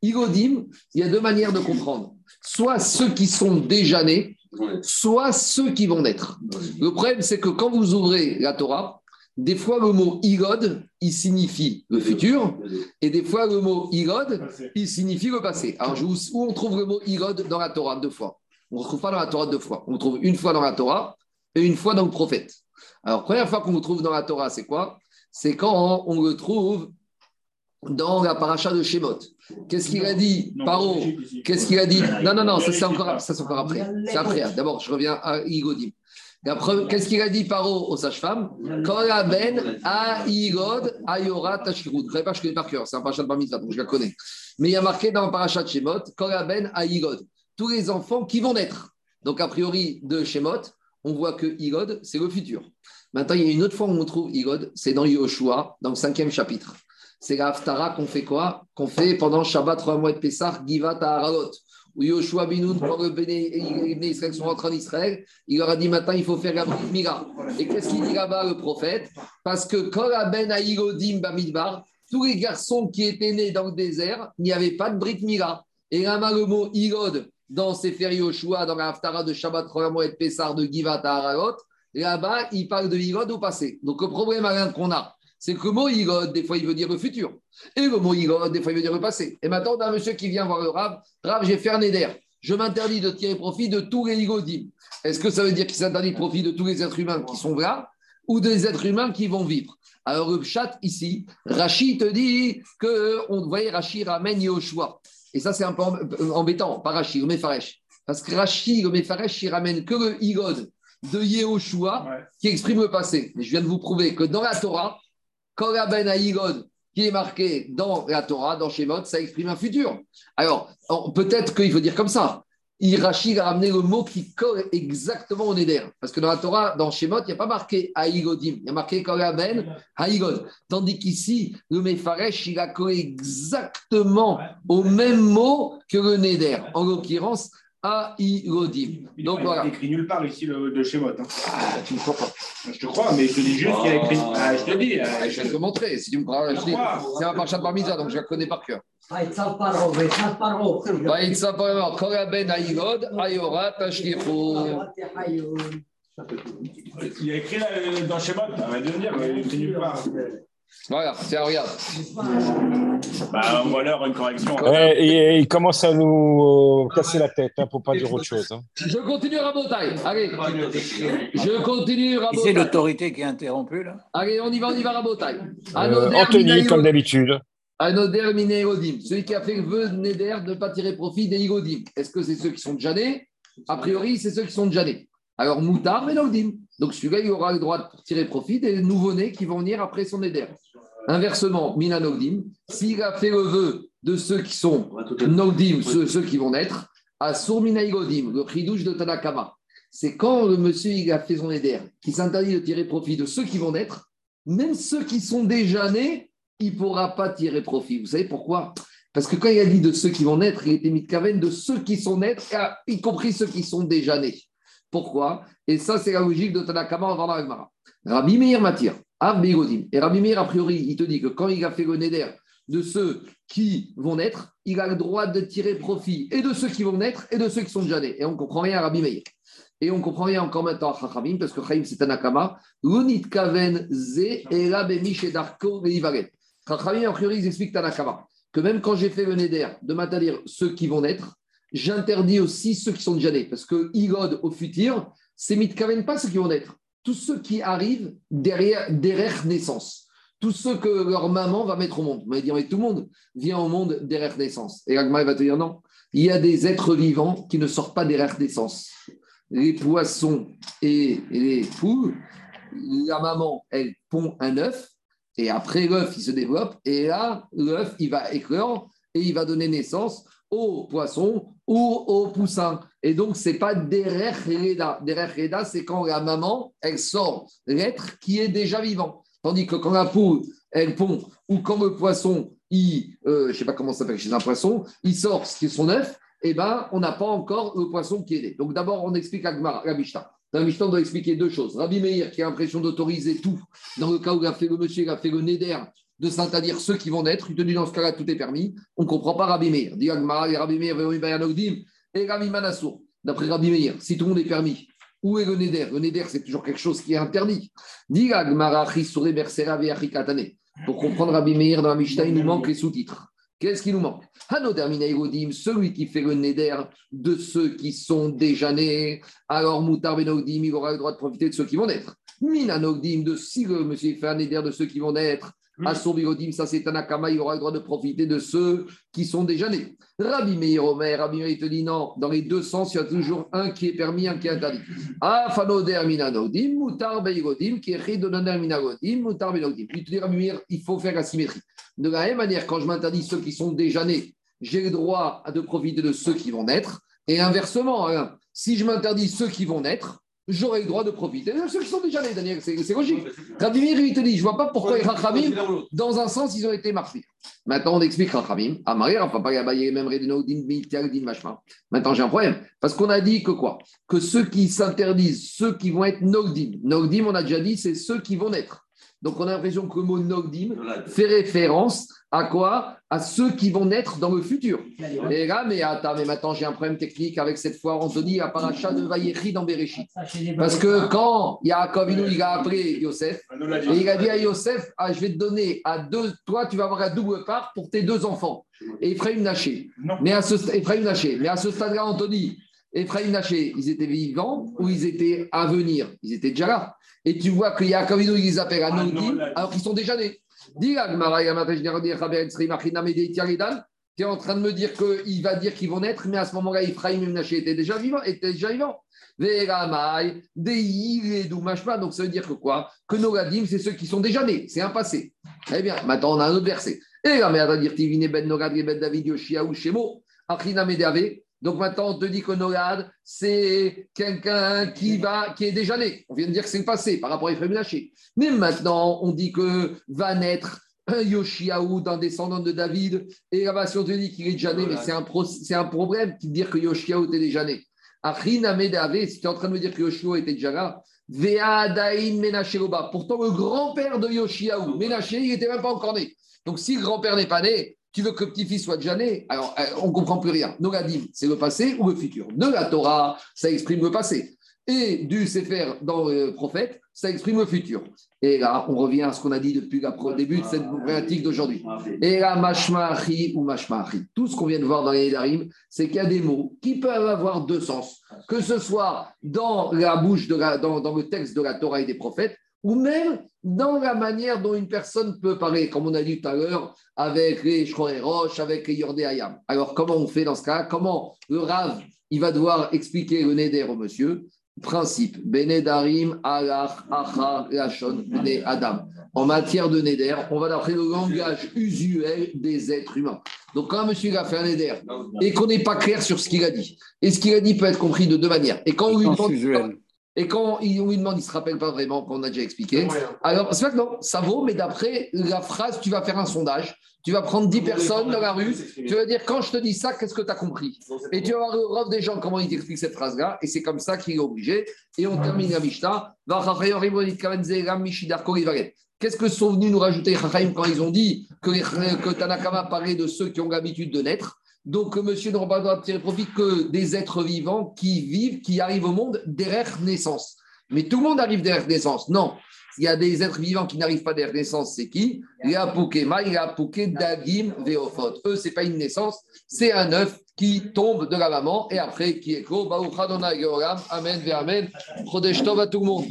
Igodim, il y a deux manières de comprendre. Soit ceux qui sont déjà nés, soit ceux qui vont naître. Le problème, c'est que quand vous ouvrez la Torah, des fois le mot igod, il signifie le futur, et des fois le mot igod, il signifie le passé. Alors, où on trouve le mot igod dans la Torah deux fois? On ne trouve pas dans la Torah deux fois. On le trouve une fois dans la Torah et une fois dans le prophète. Alors, première fois qu'on le trouve dans la Torah, c'est quoi? C'est quand on le trouve dans la paracha de Shemot. Qu'est-ce qu'il a dit, Paro Qu'est-ce qu'il a dit Non, non, non, ça c'est encore, encore après. C'est après. Hein. D'abord, je reviens à Igodim. Qu'est-ce qu'il a dit, Paro, aux sages-femmes ben a Igod ayora tashirud. Je ne pas, je connais par cœur, c'est un parachat de Barmitzvah, donc je la connais. Mais il y a marqué dans le parachat de Shemot, ben a Igod. Tous les enfants qui vont naître. Donc, a priori, de Shemot, on voit que Igod, c'est le futur. Maintenant, il y a une autre fois où on trouve Igod, c'est dans Yoshua, dans le cinquième chapitre c'est la Haftara qu'on fait quoi? Qu'on fait pendant Shabbat, trois mois de Pessah, Givat à Haralot. Où Yoshua Binoun, quand le Béné Israël sont rentrés en Israël, il leur a dit maintenant il faut faire la Brit Mira. Et qu'est-ce qu'il dit là-bas le prophète? Parce que quand la Ben Aïgodim Bamidbar, tous les garçons qui étaient nés dans le désert, il n'y avait pas de Brit Mira. Et là le mot Igod dans Sefer Yoshua, dans la Haftara de Shabbat, trois mois de Pessah, de Givat à Haralot, là-bas, il parle de Igod au passé. Donc le problème qu'on a, c'est que le mot Igod, des fois, il veut dire le futur. Et le mot Igod, des fois, il veut dire le passé. Et maintenant, on a un monsieur qui vient voir le Rav. Rav, j'ai fait un éder. Je m'interdis de tirer profit de tous les Igodim. Est-ce que ça veut dire qu'il s'interdit de profit de tous les êtres humains qui sont là ou des êtres humains qui vont vivre? Alors, le chat ici, Rachid te dit que, on voyez, Rachid ramène Yoshua. Et ça, c'est un peu embêtant, pas Rachid, le Mefaresh. Parce que Rachid, le Mefaresh, il ramène que le Igod de Yehoshua qui exprime le passé. Mais je viens de vous prouver que dans la Torah, ben Aïgod, qui est marqué dans la Torah, dans Shemot, ça exprime un futur. Alors, peut-être qu'il faut dire comme ça. Rachid a ramené le mot qui colle exactement au Neder. Parce que dans la Torah, dans Shemot, il n'y a pas marqué Aïgodim, il y a marqué Ben Aïgod. Tandis qu'ici, le Mefaresh, il a collé exactement au même mot que le Neder. En l'occurrence, Aïgodim. Donc il voilà. écrit nulle part ici le, de Shemot. Hein. Ah, tu ne crois pas. Je te crois, mais je te dis juste qu'il a écrit. Oh. Ah, je te dis. Ah, je vais te montrer. Si tu me crois, je dis. C'est un parchat parmisa, donc je la connais par cœur. Koraben Aïgod, Ayorat Ashkirou. Il a écrit dans Shemot, on va dire, il a écrit nulle part. Voilà, tiens, regarde. Bah, ou alors une correction. Ouais, et, et il commence à nous euh, casser la tête, hein, pour pas dire autre chose. hein. Je continue Rabotai. Allez, je continue Qui c'est l'autorité qui est interrompue là Allez, on y va, on y va Rabotai. Euh, Anthony, comme d'habitude. Anoder Miné Egodim. Celui qui a fait le vœu de Neder de ne pas tirer profit des Igodim. Est-ce que c'est ceux qui sont déjà nés? A priori, c'est ceux qui sont déjà nés. Alors, Moutar Menodim. Donc, celui-là, il aura le droit de tirer profit des nouveau-nés qui vont venir après son Neder. Inversement, Minanogdim, s'il a fait le vœu de ceux qui sont Nogdim, ceux, ceux qui vont naître, à Sourminaïgodim, le chidouche de Tanakama. C'est quand le monsieur il a fait son Neder, qui s'interdit de tirer profit de ceux qui vont naître, même ceux qui sont déjà nés, il ne pourra pas tirer profit. Vous savez pourquoi? Parce que quand il a dit de ceux qui vont naître, il était mis de Kaven de ceux qui sont naître, y compris ceux qui sont déjà nés. Pourquoi? Et ça, c'est la logique de Tanakama avant la Gemara. Rabbi Meir m'attire. Et Rabbi Meir, a priori, il te dit que quand il a fait le Neder de ceux qui vont naître, il a le droit de tirer profit et de ceux qui vont naître et de ceux qui sont déjà nés. Et on ne comprend rien à Rabbi Meir. Et on comprend rien encore maintenant à Chachamim, parce que Chaim, c'est Tanakama. L'unit kaven ze et darko. Chachamim, a priori, ils expliquent Tanakama que même quand j'ai fait le Neder de m'interdire ceux qui vont naître, j'interdis aussi ceux qui sont déjà nés. Parce que Igod au futur, c'est mitkaven pas ceux qui vont naître. Tous ceux qui arrivent derrière, derrière naissance. Tous ceux que leur maman va mettre au monde. On va dire, mais tout le monde vient au monde derrière naissance. Et Agma va te dire, non, il y a des êtres vivants qui ne sortent pas derrière naissance. Les poissons et les poules, la maman, elle pond un œuf, et après l'œuf, il se développe, et là, l'œuf, il va éclore, et il va donner naissance au poisson ou au poussin. Et donc, ce n'est pas derrière Reda. Reda, c'est quand la maman, elle sort l'être qui est déjà vivant. Tandis que quand la poule, elle pond, ou quand le poisson, il, euh, je sais pas comment ça s'appelle chez un poisson, il sort ce qui est son œuf, eh ben, on n'a pas encore le poisson qui est né. Donc d'abord, on explique à Gmar, la Mishnah. Dans la Mishnah, on doit expliquer deux choses. Rabbi Meir, qui a l'impression d'autoriser tout, dans le cas où il a fait le monsieur, il a fait le Neder, de c'est-à-dire ceux qui vont naître, il te dit dans ce cas-là, tout est permis. On ne comprend pas Rabbi Meir. Rabbi Meir, et Rabbi Manassour. D'après Rabbi Meir, si tout le monde est permis, où est le Neder? Le Neder, c'est toujours quelque chose qui est interdit. Pour comprendre Rabbi Meir dans la Mishnah, il nous manque les sous-titres. Qu'est-ce qui nous manque? Celui qui fait le Neder de ceux qui sont déjà nés, alors Moutar Benogdim, il aura le droit de profiter de ceux qui vont naître. Minanogdim, de si le monsieur fait un Neder de ceux qui vont naître, Assour Bigodim, ça c'est Tanakama, il aura le droit de profiter de ceux qui sont déjà nés. Rabbi Meir Omer, Rabbi Meir, il te dit non, dans les deux sens, il y a toujours un qui est permis, un qui est interdit. Afanoder Minanodim, Moutar Beigodim, qui est Redonader Minagodim, Moutar Benogdim. Il te dit Rabbi Meir, il faut faire la symétrie. De la même manière, quand je m'interdis ceux qui sont déjà nés, j'ai le droit de profiter de ceux qui vont naître. Et inversement, hein, si je m'interdis ceux qui vont naître, j'aurai le droit de profiter de ceux qui sont déjà nés, Daniel. C'est c'est logique. Rabbi Meir, il te dit, je ne vois pas pourquoi les Rachamim, dans un sens, ils ont été marqués. Maintenant, on explique Rachamim. Amarir, enfin, pas Gabaye, même Redino, Din, Mashma. Maintenant, j'ai un problème. Parce qu'on a dit que quoi? Que ceux qui s'interdisent, ceux qui vont être Nogdim. Nogdim, on a déjà dit, c'est ceux qui vont naître. Donc, on a l'impression que le mot Nogdim fait référence à quoi? À ceux qui vont naître dans le futur. Et là, mais attends, mais maintenant j'ai un problème technique avec cette fois, Anthony, à paracha de Vayechi dans Bereshit. Parce que quand Yaakov il a appelé Yosef, et il a dit à Yosef, ah, je vais te donner à deux, toi tu vas avoir un double part pour tes deux enfants. Et Ephraim Naché. Mais à ce, Ephraim Naché. Mais à ce stade-là, Anthony, Ephraim Naché, ils étaient vivants ou ils étaient à venir? Ils étaient déjà là. Et tu vois que Yaakov Inu, il les appelle à Noudim, alors qu'ils sont déjà nés. Dis tu es en train de me dire qu'il va dire qu'ils vont naître, mais à ce moment-là, Ephraim et Menaché étaient déjà vivants. Étaient déjà vivants. Donc ça veut dire que quoi? Que nos Gadim, c'est ceux qui sont déjà nés. C'est un passé. Très bien. Maintenant, on a un autre verset. Et la mère va dire Tivine ben Nogad, ben David, Yoshia ou Shemo, Achina Medave. Donc maintenant, on te dit que Nogad, c'est quelqu'un qui, va, qui est déjà né. On vient de dire que c'est le passé par rapport à Ephraim Menaché. Mais maintenant, on dit que va naître un Yoshiaou d'un descendant de David. Et là-bas, si on te dit qu'il est déjà né, mais c'est un, pro- un problème de dire que Yoshiaou était déjà né. Achina Medave, si tu es en train de me dire que était déjà là, Menaché Loba. Pourtant, le grand-père de Yoshiaou, Menaché, il n'était même pas encore né. Donc, si le grand-père n'est pas né, tu veux que le petit-fils soit déjà né Alors, euh, on ne comprend plus rien. Nogadim, c'est le passé ou le futur De la Torah, ça exprime le passé. et du Sefer dans le prophète, ça exprime le futur. Et là, on revient à ce qu'on a dit depuis le début de cette problématique d'aujourd'hui. Et là, mashma'achi ou mashma'achi. Tout ce qu'on vient de voir dans les Darim, c'est qu'il y a des mots qui peuvent avoir deux sens. Que ce soit dans la bouche, de dans le texte de la Torah et des prophètes, ou même dans la manière dont une personne peut parler, comme on a dit tout à l'heure, avec les et Roches, avec les Yordé Ayam. Alors, comment on fait dans ce cas Comment le Rav, il va devoir expliquer le Neder au monsieur? Principe, Benedarim, Alach, Acha, Lachon, Bene Adam. En matière de Neder, on va d'après le langage usuel des êtres humains. Donc, quand un monsieur a fait un Neder et qu'on n'est pas clair sur ce qu'il a dit, et ce qu'il a dit peut être compris de deux manières. Et quand on lui demande. Et quand il lui demande, il ne se rappelle pas vraiment qu'on a déjà expliqué. Alors, c'est vrai que non, ça vaut, mais d'après la phrase, tu vas faire un sondage. Tu vas prendre 10 personnes dans la rue. Tu vas dire, quand je te dis ça, qu'est-ce que tu as compris Et tu vas voir le des gens, comment ils t'expliquent cette phrase-là. Et c'est comme ça qu'il est obligé. Et on termine la Mishnah. Qu'est-ce que sont venus nous rajouter quand ils ont dit que, que Tanakama parlait de ceux qui ont l'habitude de naître? Donc, monsieur pas le droit de tirer profit que des êtres vivants qui vivent, qui arrivent au monde derrière naissance. Mais tout le monde arrive derrière naissance. Non. Il y a des êtres vivants qui n'arrivent pas derrière naissance, c'est qui? Il y a Pokema, il y a Poké, Dagim, Veofot. Eux, ce n'est pas une naissance, c'est un œuf qui tombe de la maman et après qui est clos. Amen, Amen. Chodesh à tout le monde.